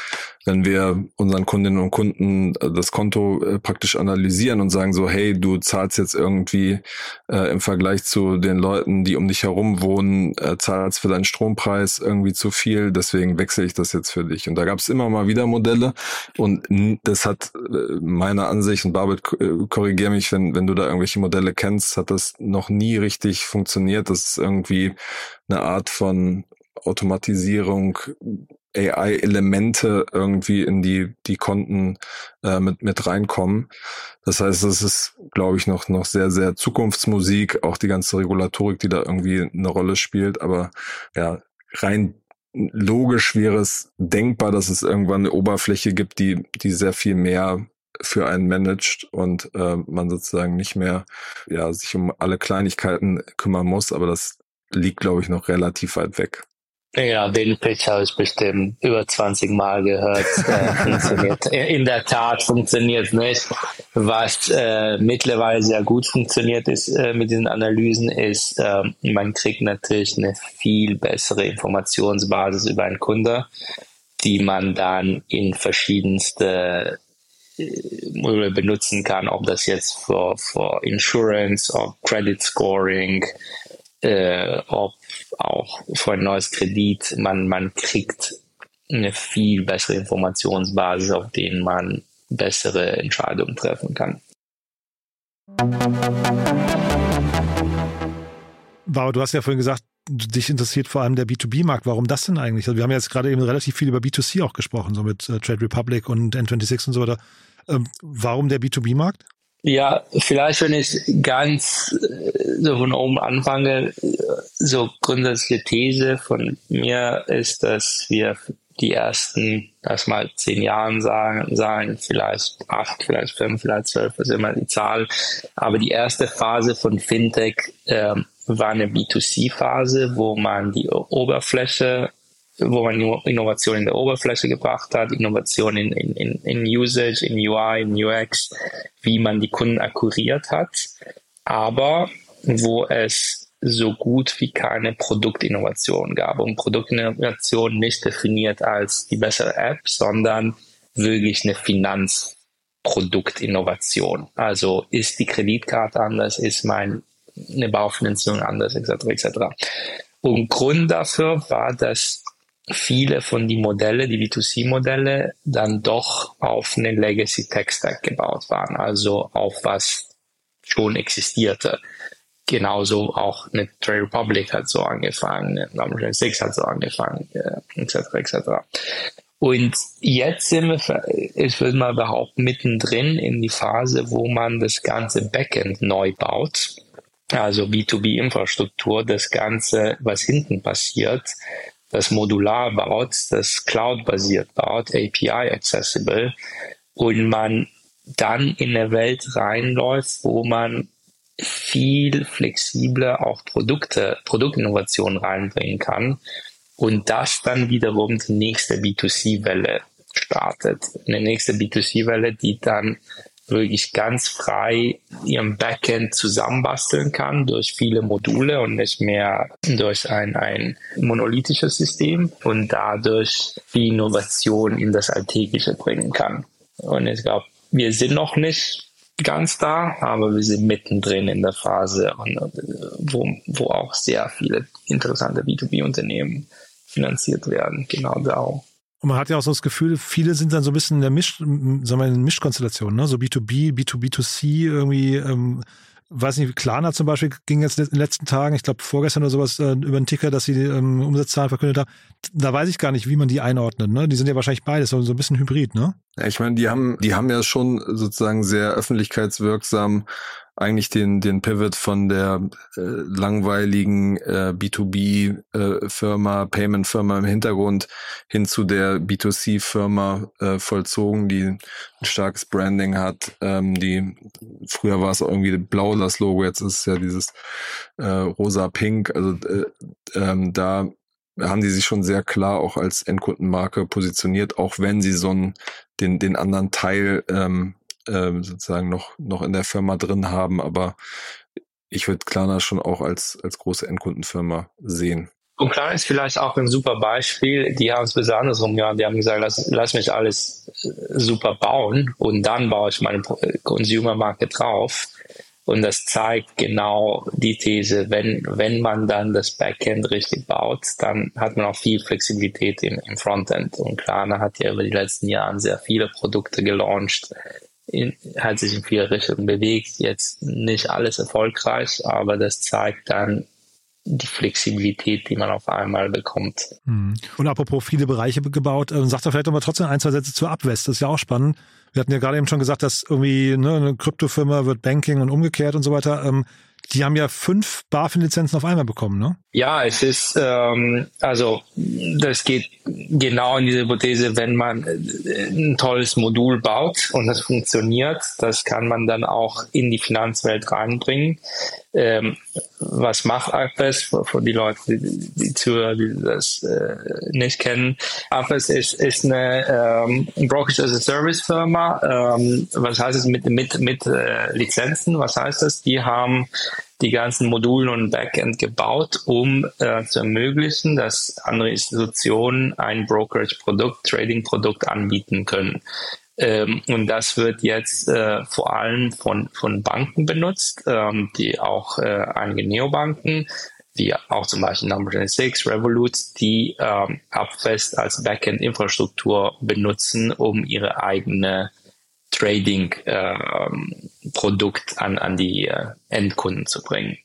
wenn wir unseren Kundinnen und Kunden äh, das Konto äh, praktisch analysieren und sagen so, hey, du zahlst jetzt irgendwie äh, im Vergleich zu den Leuten, die um dich herum wohnen, äh, zahlst für deinen Strompreis irgendwie zu viel, deswegen wechsle ich das jetzt für dich. Und da gab es immer mal wieder Modelle und das hat äh, meiner Ansicht, und Barbet, äh, korrigier mich, wenn, wenn du da irgendwelche Modelle kennst, hat das noch nie richtig funktioniert funktioniert, dass irgendwie eine Art von Automatisierung, AI-Elemente irgendwie in die, die Konten äh, mit, mit reinkommen. Das heißt, das ist, glaube ich, noch, noch sehr, sehr Zukunftsmusik, auch die ganze Regulatorik, die da irgendwie eine Rolle spielt. Aber ja, rein logisch wäre es denkbar, dass es irgendwann eine Oberfläche gibt, die, die sehr viel mehr für einen managt und äh, man sozusagen nicht mehr ja, sich um alle Kleinigkeiten kümmern muss, aber das liegt, glaube ich, noch relativ weit weg. Ja, den Pitch habe ich bestimmt über 20 Mal gehört. Äh, funktioniert. In der Tat funktioniert nicht. Was äh, mittlerweile sehr gut funktioniert ist äh, mit diesen Analysen, ist, äh, man kriegt natürlich eine viel bessere Informationsbasis über einen Kunde, die man dann in verschiedenste benutzen kann, ob das jetzt für, für Insurance, ob Credit Scoring, äh, ob auch für ein neues Kredit, man, man kriegt eine viel bessere Informationsbasis, auf denen man bessere Entscheidungen treffen kann. Wow, du hast ja vorhin gesagt, dich interessiert vor allem der B2B-Markt. Warum das denn eigentlich? Also wir haben jetzt gerade eben relativ viel über B2C auch gesprochen, so mit äh, Trade Republic und N26 und so weiter. Ähm, warum der B2B-Markt? Ja, vielleicht, wenn ich ganz äh, so von oben anfange, so grundsätzliche These von mir ist, dass wir die ersten, lass mal zehn Jahren sagen, sagen, vielleicht acht, vielleicht fünf, vielleicht zwölf, was immer die Zahl. Aber die erste Phase von Fintech äh, war eine B2C-Phase, wo man die Oberfläche wo man Innovation in der Oberfläche gebracht hat, Innovation in, in, in Usage, in UI, in UX, wie man die Kunden akkuriert hat, aber wo es so gut wie keine Produktinnovation gab. Und Produktinnovation nicht definiert als die bessere App, sondern wirklich eine Finanzproduktinnovation. Also ist die Kreditkarte anders, ist meine Baufinanzierung anders, etc. etc. Und Grund dafür war, dass viele von die Modelle, die B2C-Modelle, dann doch auf eine Legacy Tech Stack gebaut waren, also auf was schon existierte. Genauso auch eine Trade Republic hat so angefangen, eine Six hat so angefangen, etc. Etc. Und jetzt sind wir, ich würde mal behaupten, mittendrin in die Phase, wo man das ganze Backend neu baut. Also B2B-Infrastruktur, das Ganze, was hinten passiert, das modular baut, das Cloud-basiert baut, API-accessible und man dann in eine Welt reinläuft, wo man viel flexibler auch Produkte, Produktinnovationen reinbringen kann und das dann wiederum die nächste B2C-Welle startet. Eine nächste B2C-Welle, die dann wirklich ganz frei ihrem Backend zusammenbasteln kann durch viele Module und nicht mehr durch ein, ein monolithisches System und dadurch die Innovation in das Alltägliche bringen kann. Und ich glaube, wir sind noch nicht ganz da, aber wir sind mittendrin in der Phase, wo, wo auch sehr viele interessante B2B-Unternehmen finanziert werden. Genau da auch. Und man hat ja auch so das Gefühl, viele sind dann so ein bisschen in der Misch, sagen wir, in Mischkonstellation, ne? So B2B, B2B2C irgendwie, ähm, weiß nicht, Klarna zum Beispiel ging jetzt in den letzten Tagen, ich glaube vorgestern oder sowas, äh, über den Ticker, dass sie ähm, Umsatzzahlen verkündet haben. Da weiß ich gar nicht, wie man die einordnet, ne? Die sind ja wahrscheinlich beides, so, so ein bisschen hybrid, ne? Ja, ich meine, die haben, die haben ja schon sozusagen sehr öffentlichkeitswirksam eigentlich den, den Pivot von der äh, langweiligen äh, B2B-Firma, äh, Payment-Firma im Hintergrund hin zu der B2C-Firma äh, vollzogen, die ein starkes Branding hat. Ähm, die früher war es irgendwie blau das Logo, jetzt ist es ja dieses äh, rosa-pink. Also äh, ähm, da haben die sich schon sehr klar auch als Endkundenmarke positioniert, auch wenn sie so einen, den, den anderen Teil ähm, ähm, sozusagen noch, noch in der Firma drin haben, aber ich würde Klarna schon auch als, als große Endkundenfirma sehen. Und Klarna ist vielleicht auch ein super Beispiel. Die haben es bis andersrum ja, die haben gesagt, lass, lass mich alles äh, super bauen und dann baue ich meine Consumer-Marke drauf. Und das zeigt genau die These, wenn, wenn man dann das Backend richtig baut, dann hat man auch viel Flexibilität im, im Frontend. Und Klarna hat ja über die letzten Jahre sehr viele Produkte gelauncht, in, hat sich in viele Richtungen bewegt. Jetzt nicht alles erfolgreich, aber das zeigt dann die Flexibilität, die man auf einmal bekommt. Hm. Und apropos viele Bereiche gebaut, äh, sagt er vielleicht aber trotzdem ein, zwei Sätze zur Abwest. Das ist ja auch spannend. Wir hatten ja gerade eben schon gesagt, dass irgendwie ne, eine Kryptofirma wird Banking und umgekehrt und so weiter. Ähm, die haben ja fünf BaFin-Lizenzen auf einmal bekommen, ne? Ja, es ist, ähm, also das geht genau in diese Hypothese, wenn man äh, ein tolles Modul baut und das funktioniert, das kann man dann auch in die Finanzwelt reinbringen. Ähm, was macht AFES für die Leute, die, Zuhörer, die das äh, nicht kennen? AFES ist, ist eine ähm, Brokerage as a Service Firma. Ähm, was heißt es mit, mit, mit äh, Lizenzen? Was heißt das? Die haben die ganzen Modulen und Backend gebaut, um äh, zu ermöglichen, dass andere Institutionen ein Brokerage-Produkt, Trading-Produkt anbieten können. Ähm, und das wird jetzt äh, vor allem von, von Banken benutzt, ähm, die auch äh, einige Neobanken, wie auch zum Beispiel Number 26, Revolut, die ähm, Upfest als Backend-Infrastruktur benutzen, um ihre eigene Trading-Produkt ähm, an, an die äh, Endkunden zu bringen.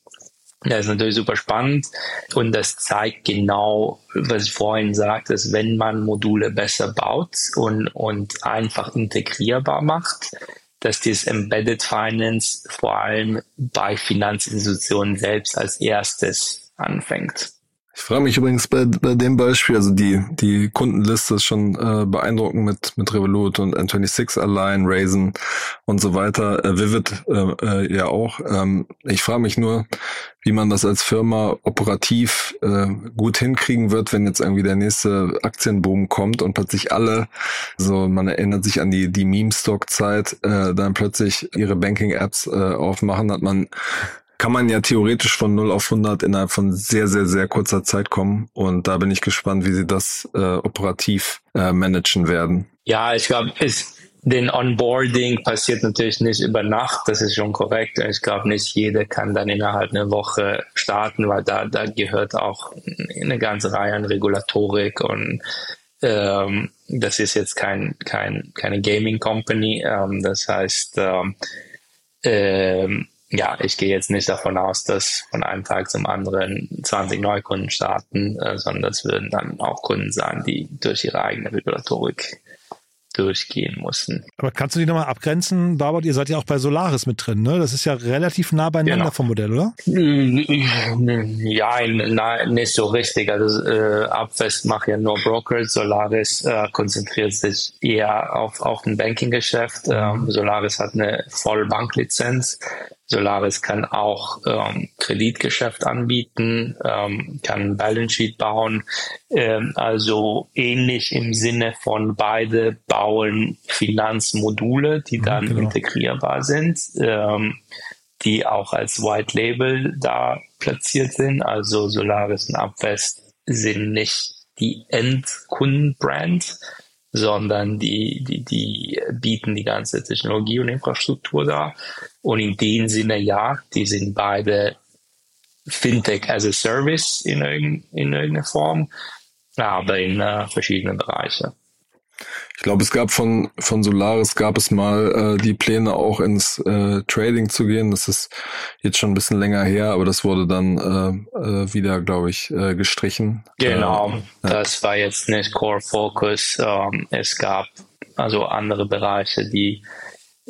Das ist natürlich super spannend und das zeigt genau, was ich vorhin sagte, dass wenn man Module besser baut und, und einfach integrierbar macht, dass dieses Embedded Finance vor allem bei Finanzinstitutionen selbst als erstes anfängt. Ich frage mich übrigens bei, bei dem Beispiel, also die, die Kundenliste ist schon äh, beeindruckend mit, mit Revolut und N26 allein, Raisin und so weiter, äh, Vivid äh, äh, ja auch. Ähm, ich frage mich nur, wie man das als Firma operativ äh, gut hinkriegen wird, wenn jetzt irgendwie der nächste Aktienboom kommt und plötzlich alle, so man erinnert sich an die, die Meme-Stock-Zeit, äh, dann plötzlich ihre Banking-Apps äh, aufmachen, hat man kann man ja theoretisch von 0 auf 100 innerhalb von sehr, sehr, sehr kurzer Zeit kommen. Und da bin ich gespannt, wie sie das äh, operativ äh, managen werden. Ja, ich glaube, den Onboarding passiert natürlich nicht über Nacht, das ist schon korrekt. Ich glaube, nicht jeder kann dann innerhalb einer Woche starten, weil da, da gehört auch eine ganze Reihe an Regulatorik und ähm, das ist jetzt kein, kein, keine Gaming Company. Ähm, das heißt, ähm, ähm, ja, ich gehe jetzt nicht davon aus, dass von einem Tag zum anderen 20 Neukunden starten, äh, sondern das würden dann auch Kunden sein, die durch ihre eigene Regulatorik durchgehen mussten. Aber kannst du die nochmal abgrenzen, Barbara? Ihr seid ja auch bei Solaris mit drin, ne? Das ist ja relativ nah beieinander genau. vom Modell, oder? Ja, na, nicht so richtig. Also äh, Abwest macht ja nur Brokers, Solaris äh, konzentriert sich eher auf, auf ein Banking-Geschäft. Ähm, Solaris hat eine Vollbanklizenz. Solaris kann auch ähm, Kreditgeschäft anbieten, ähm, kann Balance Sheet bauen. Ähm, also ähnlich im Sinne von beide bauen Finanzmodule, die mhm, dann genau. integrierbar sind, ähm, die auch als White Label da platziert sind. Also Solaris und Upvest sind nicht die Endkundenbrand, sondern die, die, die bieten die ganze Technologie und Infrastruktur da. Und in dem Sinne, ja, die sind beide Fintech as a Service in, irgendein, in irgendeiner Form, aber in uh, verschiedenen Bereichen. Ich glaube, es gab von, von Solaris gab es mal äh, die Pläne auch ins äh, Trading zu gehen. Das ist jetzt schon ein bisschen länger her, aber das wurde dann äh, äh, wieder, glaube ich, äh, gestrichen. Genau, äh, das war jetzt nicht Core Focus. Ähm, es gab also andere Bereiche, die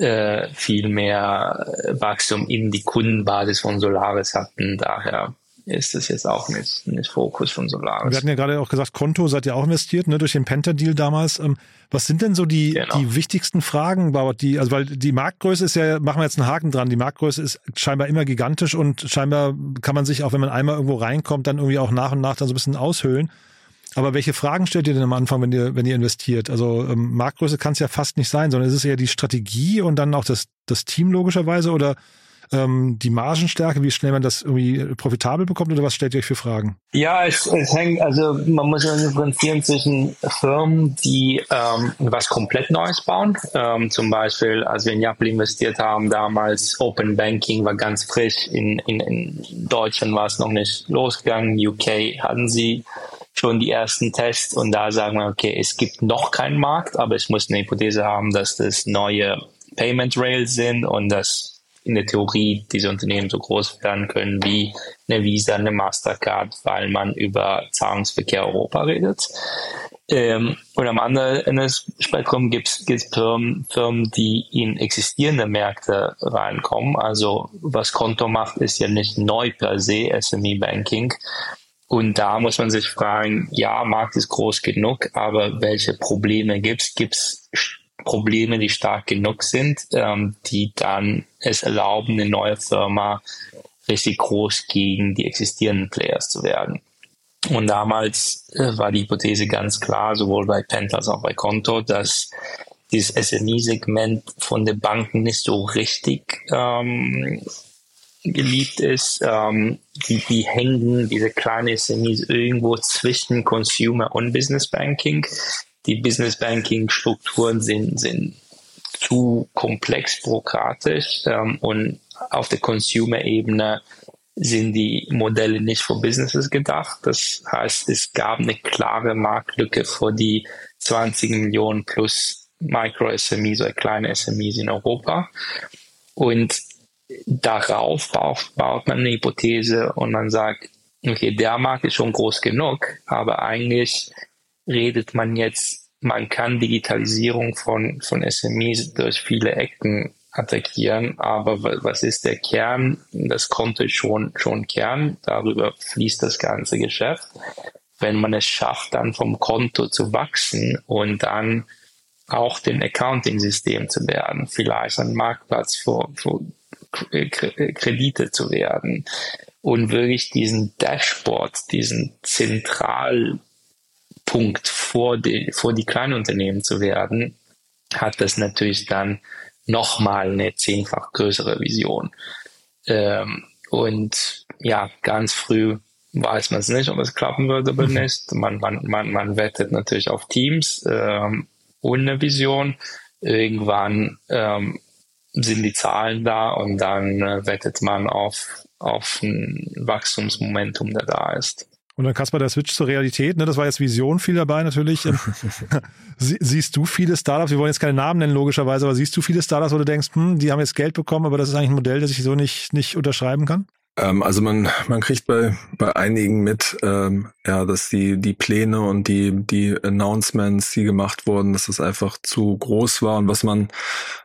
äh, viel mehr Wachstum in die Kundenbasis von Solaris hatten. Daher ist das jetzt auch nicht, nicht Fokus von Solaris. Wir hatten ja gerade auch gesagt, Konto seid ihr auch investiert, ne, durch den Penta-Deal damals. Ähm, was sind denn so die, genau. die wichtigsten Fragen, Bauert, die, also weil die Marktgröße ist ja, machen wir jetzt einen Haken dran, die Marktgröße ist scheinbar immer gigantisch und scheinbar kann man sich auch, wenn man einmal irgendwo reinkommt, dann irgendwie auch nach und nach dann so ein bisschen aushöhlen. Aber welche Fragen stellt ihr denn am Anfang, wenn ihr, wenn ihr investiert? Also ähm, Marktgröße kann es ja fast nicht sein, sondern ist es eher die Strategie und dann auch das, das Team logischerweise oder ähm, die Margenstärke, wie schnell man das irgendwie profitabel bekommt oder was stellt ihr euch für Fragen? Ja, es, es hängt, also man muss ja differenzieren zwischen Firmen, die ähm, was komplett Neues bauen. Ähm, zum Beispiel, als wir in Apple investiert haben, damals Open Banking war ganz frisch. In, in, in Deutschland war es noch nicht losgegangen. UK hatten sie schon die ersten Tests und da sagen wir, okay, es gibt noch keinen Markt, aber ich muss eine Hypothese haben, dass das neue Payment Rails sind und dass in der Theorie diese Unternehmen so groß werden können wie eine Visa, eine Mastercard, weil man über Zahlungsverkehr Europa redet. Ähm, und am anderen Ende des Spektrum gibt es Firmen, die in existierende Märkte reinkommen. Also was Konto macht, ist ja nicht neu per se, SME Banking. Und da muss man sich fragen, ja, Markt ist groß genug, aber welche Probleme gibt es? Gibt es Probleme, die stark genug sind, ähm, die dann es erlauben, eine neue Firma richtig groß gegen die existierenden Players zu werden? Und damals äh, war die Hypothese ganz klar, sowohl bei Pent als auch bei Konto, dass dieses SME-Segment von den Banken nicht so richtig ähm, geliebt ist. Ähm, die, die hängen, diese kleinen SMEs, irgendwo zwischen Consumer und Business Banking. Die Business Banking Strukturen sind, sind zu komplex bürokratisch ähm, und auf der Consumer-Ebene sind die Modelle nicht für Businesses gedacht. Das heißt, es gab eine klare Marktlücke für die 20 Millionen plus Micro-SMEs oder kleine SMEs in Europa. Und darauf baut, baut man eine Hypothese und man sagt, okay, der Markt ist schon groß genug, aber eigentlich redet man jetzt, man kann Digitalisierung von, von SMEs durch viele Ecken attackieren. Aber was ist der Kern? Das Konto ist schon, schon Kern. Darüber fließt das ganze Geschäft. Wenn man es schafft, dann vom Konto zu wachsen und dann auch dem Accounting-System zu werden, vielleicht ein Marktplatz für, für Kredite zu werden und wirklich diesen Dashboard, diesen Zentralpunkt vor die, vor die Kleinunternehmen zu werden, hat das natürlich dann nochmal eine zehnfach größere Vision. Ähm, und ja, ganz früh weiß man es nicht, ob es klappen würde oder mhm. nicht. Man, man, man, man wettet natürlich auf Teams ähm, ohne Vision. Irgendwann ähm, sind die Zahlen da und dann äh, wettet man auf, auf ein Wachstumsmomentum, der da ist. Und dann Kasper, der Switch zur Realität, ne? das war jetzt Vision viel dabei natürlich. Ähm, siehst du viele Startups, wir wollen jetzt keine Namen nennen logischerweise, aber siehst du viele Startups, wo du denkst, hm, die haben jetzt Geld bekommen, aber das ist eigentlich ein Modell, das ich so nicht, nicht unterschreiben kann? Ähm, also man, man kriegt bei, bei einigen mit, ähm, ja, dass die, die Pläne und die, die Announcements, die gemacht wurden, dass das einfach zu groß war. Und was man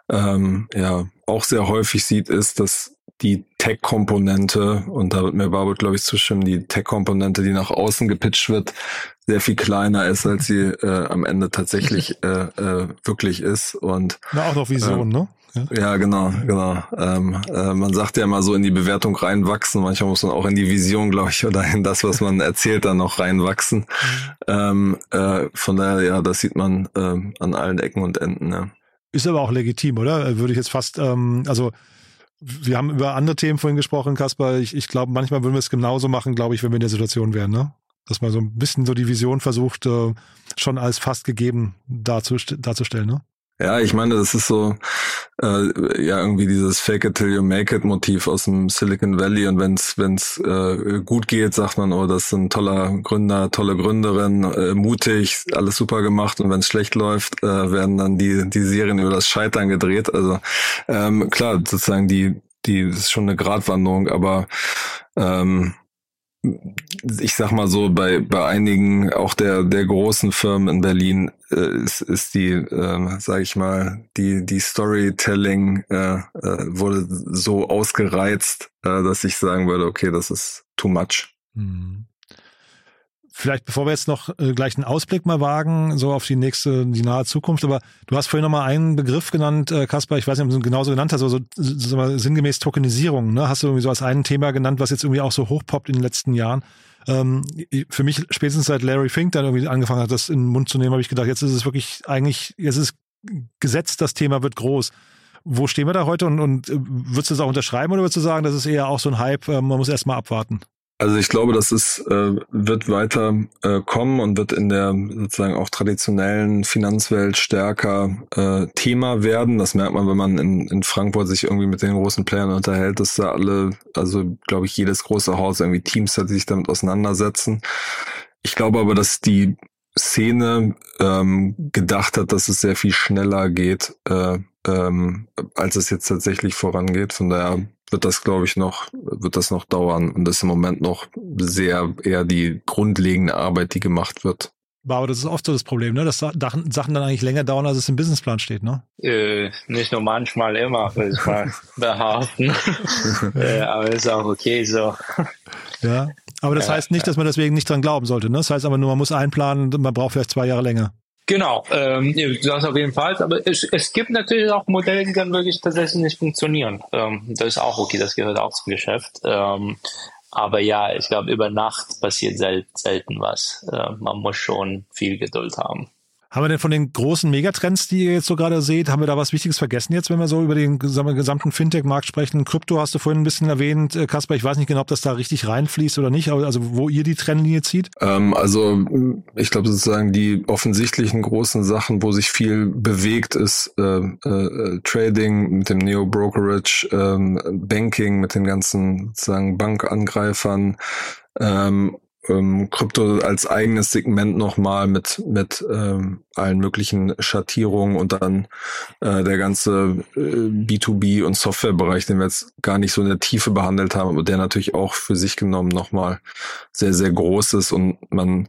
ähm, ja auch sehr häufig sieht, ist, dass die Tech-Komponente, und da wird mir Barbara, glaube ich, zustimmen, die Tech-Komponente, die nach außen gepitcht wird, sehr viel kleiner ist, als sie äh, am Ende tatsächlich äh, äh, wirklich ist. Und Na, auch noch Vision, äh, ne? Ja. ja, genau, genau. Ähm, äh, man sagt ja immer so in die Bewertung reinwachsen. Manchmal muss man auch in die Vision, glaube ich, oder in das, was man erzählt, dann noch reinwachsen. Mhm. Ähm, äh, von daher, ja, das sieht man äh, an allen Ecken und Enden. Ja. Ist aber auch legitim, oder? Würde ich jetzt fast, ähm, also wir haben über andere Themen vorhin gesprochen, Kaspar. Ich, ich glaube, manchmal würden wir es genauso machen, glaube ich, wenn wir in der Situation wären, ne? Dass man so ein bisschen so die Vision versucht, äh, schon als fast gegeben darzustellen, ne? Ja, ich meine, das ist so äh, ja irgendwie dieses Fake it till you make it Motiv aus dem Silicon Valley und wenn's wenn's äh, gut geht, sagt man, oh, das ist ein toller Gründer, tolle Gründerin, äh, mutig, alles super gemacht und wenn's schlecht läuft, äh, werden dann die die Serien über das Scheitern gedreht. Also ähm, klar, sozusagen die die ist schon eine Gratwanderung, aber ähm, ich sag mal so, bei, bei einigen auch der, der großen Firmen in Berlin äh, ist, ist die, äh, sag ich mal, die, die Storytelling äh, äh, wurde so ausgereizt, äh, dass ich sagen würde, okay, das ist too much. Mhm. Vielleicht, bevor wir jetzt noch äh, gleich einen Ausblick mal wagen, so auf die nächste, die nahe Zukunft, aber du hast vorhin noch mal einen Begriff genannt, äh, Kaspar, ich weiß nicht, ob du ihn genauso genannt hast, aber so, so, so sinngemäß Tokenisierung, ne? Hast du irgendwie so als ein Thema genannt, was jetzt irgendwie auch so hochpoppt in den letzten Jahren. Ähm, für mich spätestens seit Larry Fink dann irgendwie angefangen hat, das in den Mund zu nehmen, habe ich gedacht, jetzt ist es wirklich eigentlich, jetzt ist gesetzt, das Thema wird groß. Wo stehen wir da heute und, und äh, würdest du das auch unterschreiben oder würdest du sagen, das ist eher auch so ein Hype, äh, man muss erst mal abwarten? Also ich glaube, das ist, äh, wird weiter äh, kommen und wird in der sozusagen auch traditionellen Finanzwelt stärker äh, Thema werden. Das merkt man, wenn man in, in Frankfurt sich irgendwie mit den großen Playern unterhält, dass da alle, also glaube ich, jedes große Haus irgendwie Teams hat, die sich damit auseinandersetzen. Ich glaube aber, dass die Szene ähm, gedacht hat, dass es sehr viel schneller geht, äh, ähm, als es jetzt tatsächlich vorangeht. Von daher wird das, glaube ich, noch, wird das noch dauern und das ist im Moment noch sehr eher die grundlegende Arbeit, die gemacht wird. Aber das ist oft so das Problem, ne? dass Sachen dann eigentlich länger dauern, als es im Businessplan steht, ne? Äh, nicht nur manchmal, immer, würde ich mal behaupten. äh, aber ist auch okay so. Ja, aber das heißt nicht, dass man deswegen nicht dran glauben sollte, ne? Das heißt aber nur, man muss einplanen, man braucht vielleicht zwei Jahre länger. Genau, ähm, sagst auf jeden Fall, aber es, es gibt natürlich auch Modelle, die dann wirklich tatsächlich nicht funktionieren. Ähm, das ist auch okay, das gehört auch zum Geschäft. Ähm, aber ja, ich glaube, über Nacht passiert sel selten was. Äh, man muss schon viel Geduld haben. Haben wir denn von den großen Megatrends, die ihr jetzt so gerade seht, haben wir da was Wichtiges vergessen jetzt, wenn wir so über den gesamten Fintech-Markt sprechen? Krypto hast du vorhin ein bisschen erwähnt, äh, Kasper. Ich weiß nicht genau, ob das da richtig reinfließt oder nicht, also wo ihr die Trendlinie zieht? Ähm, also ich glaube sozusagen die offensichtlichen großen Sachen, wo sich viel bewegt, ist äh, äh, Trading mit dem Neo-Brokerage, äh, Banking mit den ganzen sozusagen Bankangreifern ähm, ähm, Krypto als eigenes Segment nochmal mit, mit ähm, allen möglichen Schattierungen und dann äh, der ganze äh, B2B und Softwarebereich, den wir jetzt gar nicht so in der Tiefe behandelt haben, aber der natürlich auch für sich genommen nochmal sehr, sehr groß ist. Und man,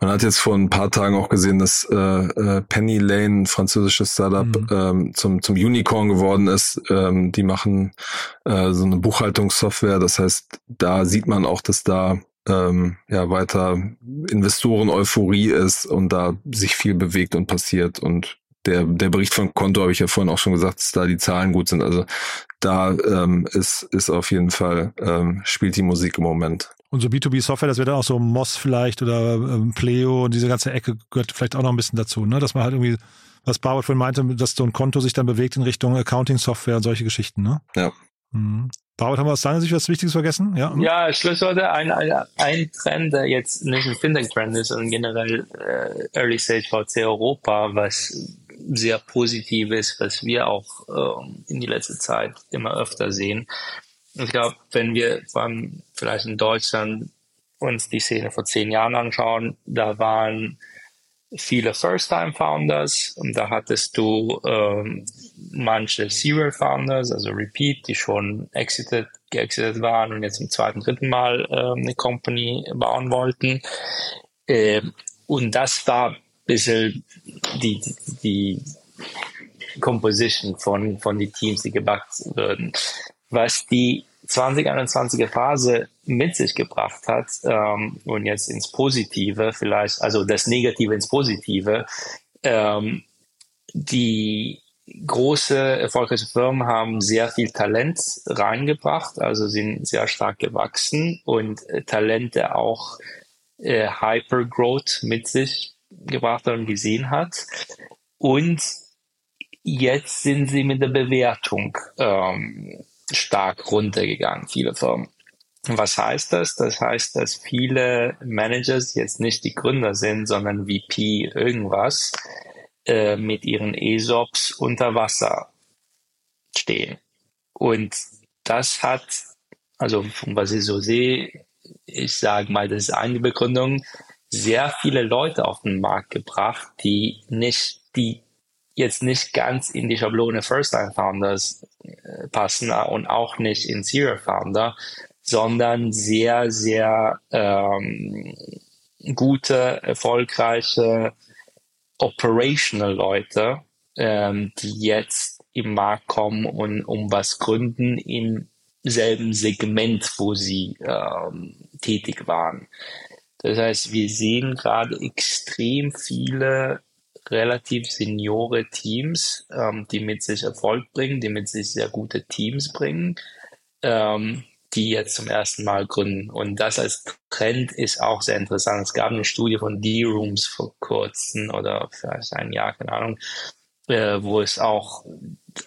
man hat jetzt vor ein paar Tagen auch gesehen, dass äh, äh, Penny Lane, ein französisches Startup, mhm. ähm, zum, zum Unicorn geworden ist. Ähm, die machen äh, so eine Buchhaltungssoftware. Das heißt, da sieht man auch, dass da ähm, ja weiter Investoren-Euphorie ist und da sich viel bewegt und passiert und der, der Bericht von Konto habe ich ja vorhin auch schon gesagt, dass da die Zahlen gut sind. Also da ähm, ist, ist auf jeden Fall, ähm, spielt die Musik im Moment. Und so B2B-Software, das wäre dann auch so Moss vielleicht oder ähm, Pleo und diese ganze Ecke gehört vielleicht auch noch ein bisschen dazu, ne? Dass man halt irgendwie, was Barbara vorhin meinte, dass so ein Konto sich dann bewegt in Richtung Accounting-Software und solche Geschichten, ne? Ja. Mhm. David, haben wir aus deiner Sicht was Wichtiges vergessen? Ja, ja Schlussworte, ein, ein, ein Trend, der jetzt nicht ein Fintech-Trend ist, sondern generell äh, Early Stage VC Europa, was sehr positiv ist, was wir auch ähm, in die letzte Zeit immer öfter sehen. Ich glaube, wenn wir vor allem vielleicht in Deutschland uns die Szene vor zehn Jahren anschauen, da waren viele First-Time-Founders und da hattest du ähm, manche Serial-Founders, also Repeat, die schon exited, geexited waren und jetzt zum zweiten, dritten Mal ähm, eine Company bauen wollten. Ähm, und das war ein bisschen die, die, Composition von, von die Teams, die gebackt würden. Was die 2021er Phase mit sich gebracht hat ähm, und jetzt ins Positive vielleicht, also das Negative ins Positive, ähm, die große erfolgreiche Firmen haben sehr viel Talent reingebracht, also sind sehr stark gewachsen und äh, Talente auch äh, Hypergrowth mit sich gebracht und gesehen hat. Und jetzt sind sie mit der Bewertung ähm, stark runtergegangen, viele Firmen. Was heißt das? Das heißt, dass viele Managers jetzt nicht die Gründer sind, sondern VP irgendwas äh, mit ihren ESOPs unter Wasser stehen. Und das hat, also was ich so sehe, ich sage mal, das ist eine Begründung, sehr viele Leute auf den Markt gebracht, die nicht, die jetzt nicht ganz in die Schablone First-Time-Founders äh, passen und auch nicht in Serial-Founder, sondern sehr, sehr ähm, gute, erfolgreiche operational Leute, ähm, die jetzt im Markt kommen und um was gründen im selben Segment, wo sie ähm, tätig waren. Das heißt, wir sehen gerade extrem viele relativ seniore Teams, ähm, die mit sich Erfolg bringen, die mit sich sehr gute Teams bringen, ähm, die jetzt zum ersten Mal gründen. Und das als Trend ist auch sehr interessant. Es gab eine Studie von D-Rooms vor kurzem oder vielleicht ein Jahr, keine Ahnung, äh, wo es auch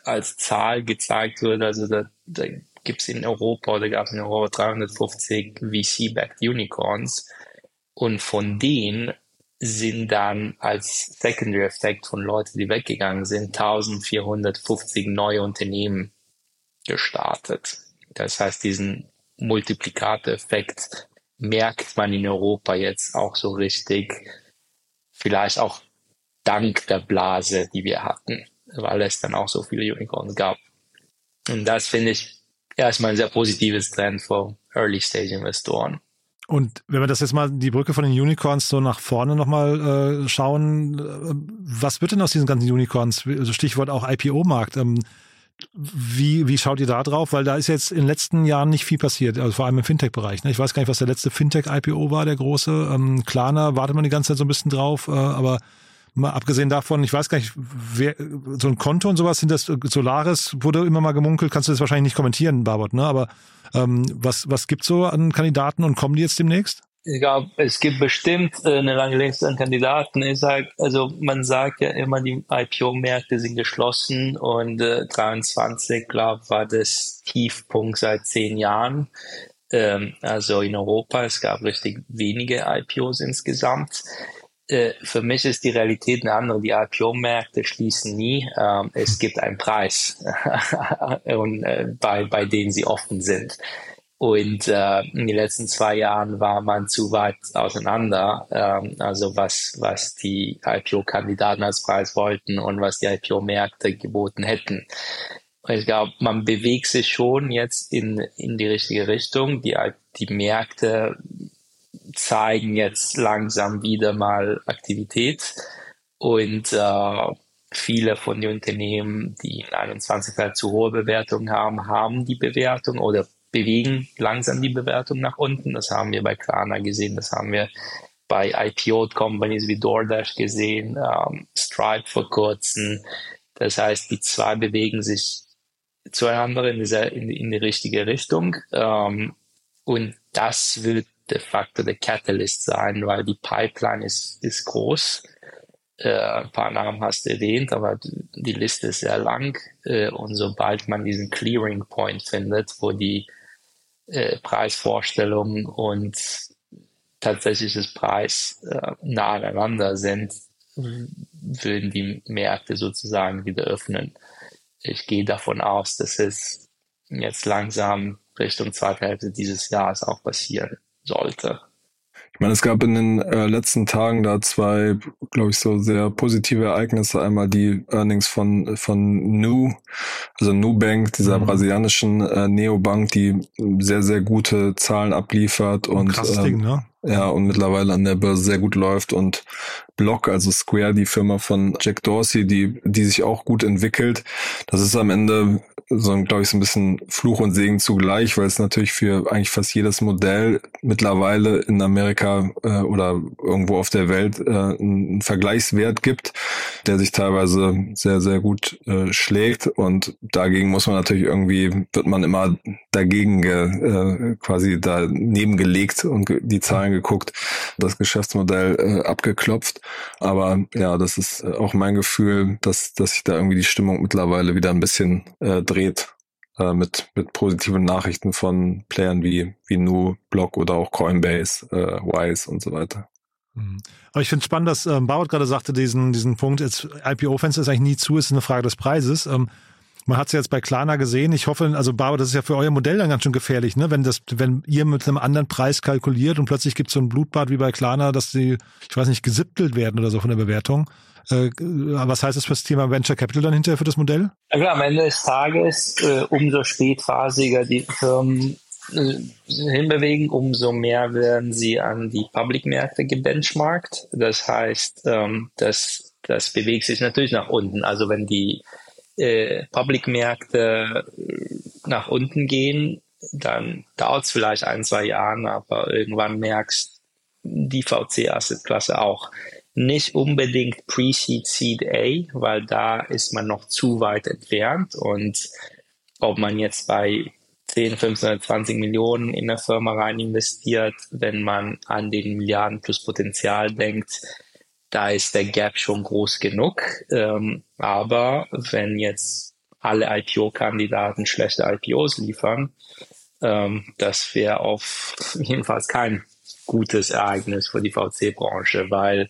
als Zahl gezeigt wird. Also da, da gibt es in Europa oder gab es in Europa 350 VC-backed Unicorns. Und von denen sind dann als Secondary Effekt von Leuten, die weggegangen sind, 1450 neue Unternehmen gestartet. Das heißt, diesen Multiplikatoreffekt merkt man in Europa jetzt auch so richtig, vielleicht auch dank der Blase, die wir hatten, weil es dann auch so viele Unicorns gab. Und das finde ich erstmal ein sehr positives Trend für Early Stage Investoren. Und wenn wir das jetzt mal die Brücke von den Unicorns so nach vorne nochmal äh, schauen, äh, was wird denn aus diesen ganzen Unicorns? Also Stichwort auch IPO-Markt. Ähm, wie, wie schaut ihr da drauf? Weil da ist jetzt in den letzten Jahren nicht viel passiert, also vor allem im Fintech-Bereich. Ne? Ich weiß gar nicht, was der letzte Fintech-IPO war, der große. Ähm, Klarna wartet man die ganze Zeit so ein bisschen drauf, äh, aber mal abgesehen davon, ich weiß gar nicht, wer, so ein Konto und sowas, sind das Solaris, wurde immer mal gemunkelt, kannst du das wahrscheinlich nicht kommentieren, Barbot, ne? Aber ähm, was, was gibt's so an Kandidaten und kommen die jetzt demnächst? Ich glaube, es gibt bestimmt äh, eine lange Liste an Kandidaten. Ich sag, also man sagt ja immer, die IPO-Märkte sind geschlossen und äh, 23, glaube war das Tiefpunkt seit zehn Jahren. Ähm, also in Europa, es gab richtig wenige IPOs insgesamt. Äh, für mich ist die Realität eine andere. Die IPO-Märkte schließen nie. Ähm, es gibt einen Preis äh, bei, bei denen sie offen sind. Und äh, in den letzten zwei Jahren war man zu weit auseinander, ähm, also was, was die IPO-Kandidaten als Preis wollten und was die IPO-Märkte geboten hätten. Ich glaube, man bewegt sich schon jetzt in, in die richtige Richtung. Die, die Märkte zeigen jetzt langsam wieder mal Aktivität und äh, viele von den Unternehmen, die in 21 halt zu hohe Bewertungen haben, haben die Bewertung oder bewegen langsam die Bewertung nach unten. Das haben wir bei Klarna gesehen, das haben wir bei IPO-Companies wie DoorDash gesehen, ähm, Stripe vor kurzem. Das heißt, die zwei bewegen sich zueinander in, dieser, in, in die richtige Richtung. Ähm, und das wird de facto der Catalyst sein, weil die Pipeline ist, ist groß. Äh, ein paar Namen hast du erwähnt, aber die Liste ist sehr lang. Äh, und sobald man diesen Clearing Point findet, wo die äh, Preisvorstellungen und tatsächliches Preis äh, nah aneinander sind, würden die Märkte sozusagen wieder öffnen. Ich gehe davon aus, dass es jetzt langsam Richtung zweite Hälfte dieses Jahres auch passieren sollte. Ich meine, es gab in den äh, letzten Tagen da zwei, glaube ich, so sehr positive Ereignisse. Einmal die Earnings von von Nu, also Nubank, dieser mhm. brasilianischen äh, Neobank, die sehr sehr gute Zahlen abliefert und krasses ähm, Ding, ne? Ja, und mittlerweile an der Börse sehr gut läuft und Block, also Square, die Firma von Jack Dorsey, die, die sich auch gut entwickelt. Das ist am Ende so, glaube ich, so ein bisschen Fluch und Segen zugleich, weil es natürlich für eigentlich fast jedes Modell mittlerweile in Amerika äh, oder irgendwo auf der Welt äh, einen Vergleichswert gibt, der sich teilweise sehr, sehr gut äh, schlägt. Und dagegen muss man natürlich irgendwie, wird man immer dagegen äh, quasi daneben gelegt und die Zahlen geguckt, das Geschäftsmodell äh, abgeklopft. Aber ja, das ist äh, auch mein Gefühl, dass, dass sich da irgendwie die Stimmung mittlerweile wieder ein bisschen äh, dreht äh, mit, mit positiven Nachrichten von Playern wie, wie Nu, Block oder auch Coinbase, äh, Wise und so weiter. Mhm. Aber ich finde es spannend, dass ähm, Bauert gerade sagte, diesen, diesen Punkt, jetzt IPO-Fenster ist eigentlich nie zu, ist eine Frage des Preises. Ähm, man hat es jetzt bei Klarna gesehen. Ich hoffe, also Bauer, das ist ja für euer Modell dann ganz schön gefährlich, ne? Wenn das, wenn ihr mit einem anderen Preis kalkuliert und plötzlich gibt es so ein Blutbad wie bei Klarna, dass sie, ich weiß nicht, gesipptelt werden oder so von der Bewertung. Äh, was heißt das für das Thema Venture Capital dann hinterher für das Modell? Ja, klar, am Ende des Tages, äh, umso spätphasiger die Firmen äh, hinbewegen, umso mehr werden sie an die Public-Märkte gebenchmarkt. Das heißt, ähm, das, das bewegt sich natürlich nach unten. Also wenn die äh, Public-Märkte äh, nach unten gehen, dann dauert es vielleicht ein, zwei Jahre, aber irgendwann merkst die VC-Asset-Klasse auch, nicht unbedingt Pre-Seed Seed A, weil da ist man noch zu weit entfernt und ob man jetzt bei 10, 15 20 Millionen in eine Firma rein investiert, wenn man an den Milliarden plus Potenzial denkt, da ist der Gap schon groß genug. Ähm, aber wenn jetzt alle IPO-Kandidaten schlechte IPOs liefern, ähm, das wäre auf jedenfalls kein gutes Ereignis für die VC-Branche, weil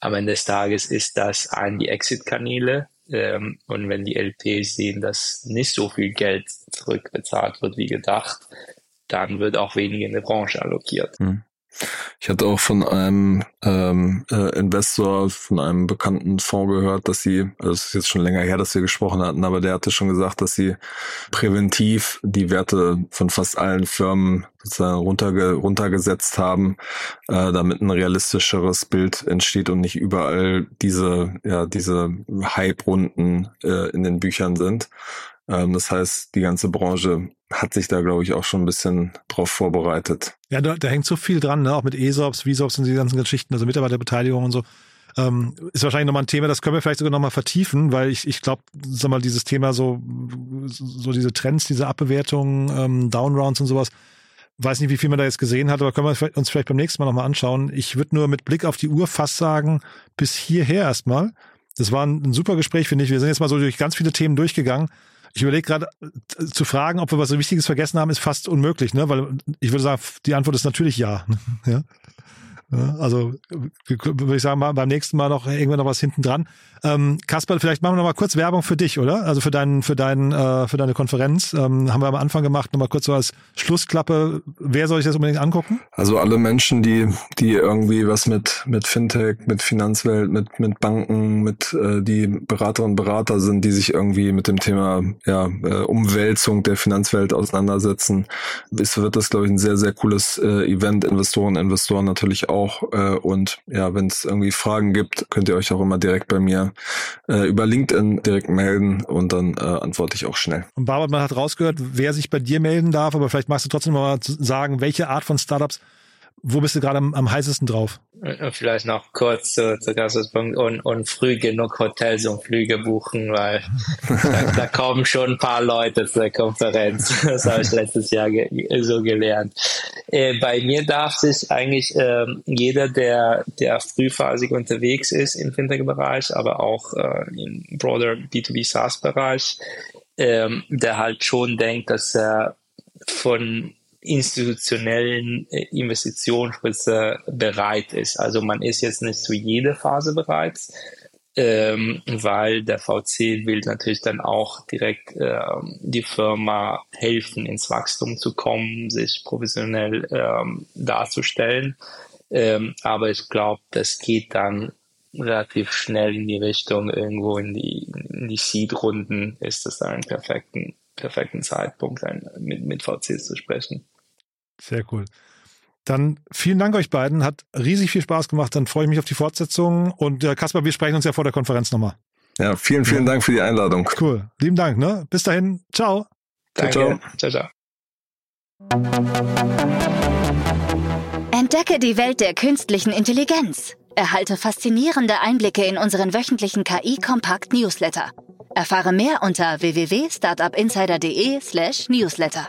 am Ende des Tages ist das ein die Exit-Kanäle. Ähm, und wenn die LPs sehen, dass nicht so viel Geld zurückbezahlt wird wie gedacht, dann wird auch weniger in der Branche allokiert. Hm. Ich hatte auch von einem ähm, äh, Investor, von einem bekannten Fonds gehört, dass sie, also es ist jetzt schon länger her, dass wir gesprochen hatten, aber der hatte schon gesagt, dass sie präventiv die Werte von fast allen Firmen sozusagen runterge runtergesetzt haben, äh, damit ein realistischeres Bild entsteht und nicht überall diese, ja, diese Hype-Runden äh, in den Büchern sind. Ähm, das heißt, die ganze Branche hat sich da, glaube ich, auch schon ein bisschen drauf vorbereitet. Ja, da, da hängt so viel dran, ne? auch mit ESOPs, VSOPs und die ganzen Geschichten, also Mitarbeiterbeteiligung und so. Ähm, ist wahrscheinlich nochmal ein Thema, das können wir vielleicht sogar nochmal vertiefen, weil ich, ich glaube, sag mal, dieses Thema so, so diese Trends, diese Abbewertungen, ähm, Downrounds und sowas, weiß nicht, wie viel man da jetzt gesehen hat, aber können wir uns vielleicht beim nächsten Mal nochmal anschauen. Ich würde nur mit Blick auf die Uhr fast sagen, bis hierher erstmal. Das war ein, ein super Gespräch, finde ich. Wir sind jetzt mal so durch ganz viele Themen durchgegangen. Ich überlege gerade äh, zu fragen, ob wir was Wichtiges vergessen haben, ist fast unmöglich, ne? Weil ich würde sagen, die Antwort ist natürlich ja. ja? Also würde ich sagen, beim nächsten Mal noch irgendwann noch was hinten dran. Ähm, Kasper, vielleicht machen wir noch mal kurz Werbung für dich, oder? Also für deinen, für deinen, äh, für deine Konferenz. Ähm, haben wir am Anfang gemacht, noch mal kurz so als Schlussklappe. Wer soll sich das unbedingt angucken? Also alle Menschen, die, die irgendwie was mit, mit Fintech, mit Finanzwelt, mit, mit Banken, mit, äh, die Beraterinnen und Berater sind, die sich irgendwie mit dem Thema, ja, äh, Umwälzung der Finanzwelt auseinandersetzen. Es wird das, glaube ich, ein sehr, sehr cooles äh, Event. Investoren, Investoren natürlich auch. Äh, und ja, wenn es irgendwie Fragen gibt, könnt ihr euch auch immer direkt bei mir äh, über LinkedIn direkt melden und dann äh, antworte ich auch schnell. Und Barbara, man hat rausgehört, wer sich bei dir melden darf, aber vielleicht magst du trotzdem mal sagen, welche Art von Startups wo bist du gerade am, am heißesten drauf? Vielleicht noch kurz zu, zu Gastpunkt und, und früh genug Hotels und Flüge buchen, weil da, da, kommen schon ein paar Leute zur Konferenz. Das habe ich letztes Jahr ge so gelernt. Äh, bei mir darf sich eigentlich äh, jeder, der, der frühphasig unterwegs ist im Fintech-Bereich, aber auch äh, im broader B2B SaaS-Bereich, ähm, der halt schon denkt, dass er von institutionellen äh, Investitionsspritze bereit ist. Also man ist jetzt nicht zu jeder Phase bereit, ähm, weil der VC will natürlich dann auch direkt ähm, die Firma helfen, ins Wachstum zu kommen, sich professionell ähm, darzustellen. Ähm, aber ich glaube, das geht dann relativ schnell in die Richtung, irgendwo in die, in die Seed-Runden ist das dann einen perfekten, perfekten Zeitpunkt, mit, mit VCs zu sprechen. Sehr cool. Dann vielen Dank euch beiden. Hat riesig viel Spaß gemacht. Dann freue ich mich auf die Fortsetzung. Und äh, Kaspar, wir sprechen uns ja vor der Konferenz nochmal. Ja, vielen, vielen ja. Dank für die Einladung. Cool. Lieben Dank. Ne? Bis dahin. Ciao. Danke. Ciao, ciao. ciao, Entdecke die Welt der künstlichen Intelligenz. Erhalte faszinierende Einblicke in unseren wöchentlichen KI-Kompakt-Newsletter. Erfahre mehr unter www.startupinsider.de/newsletter.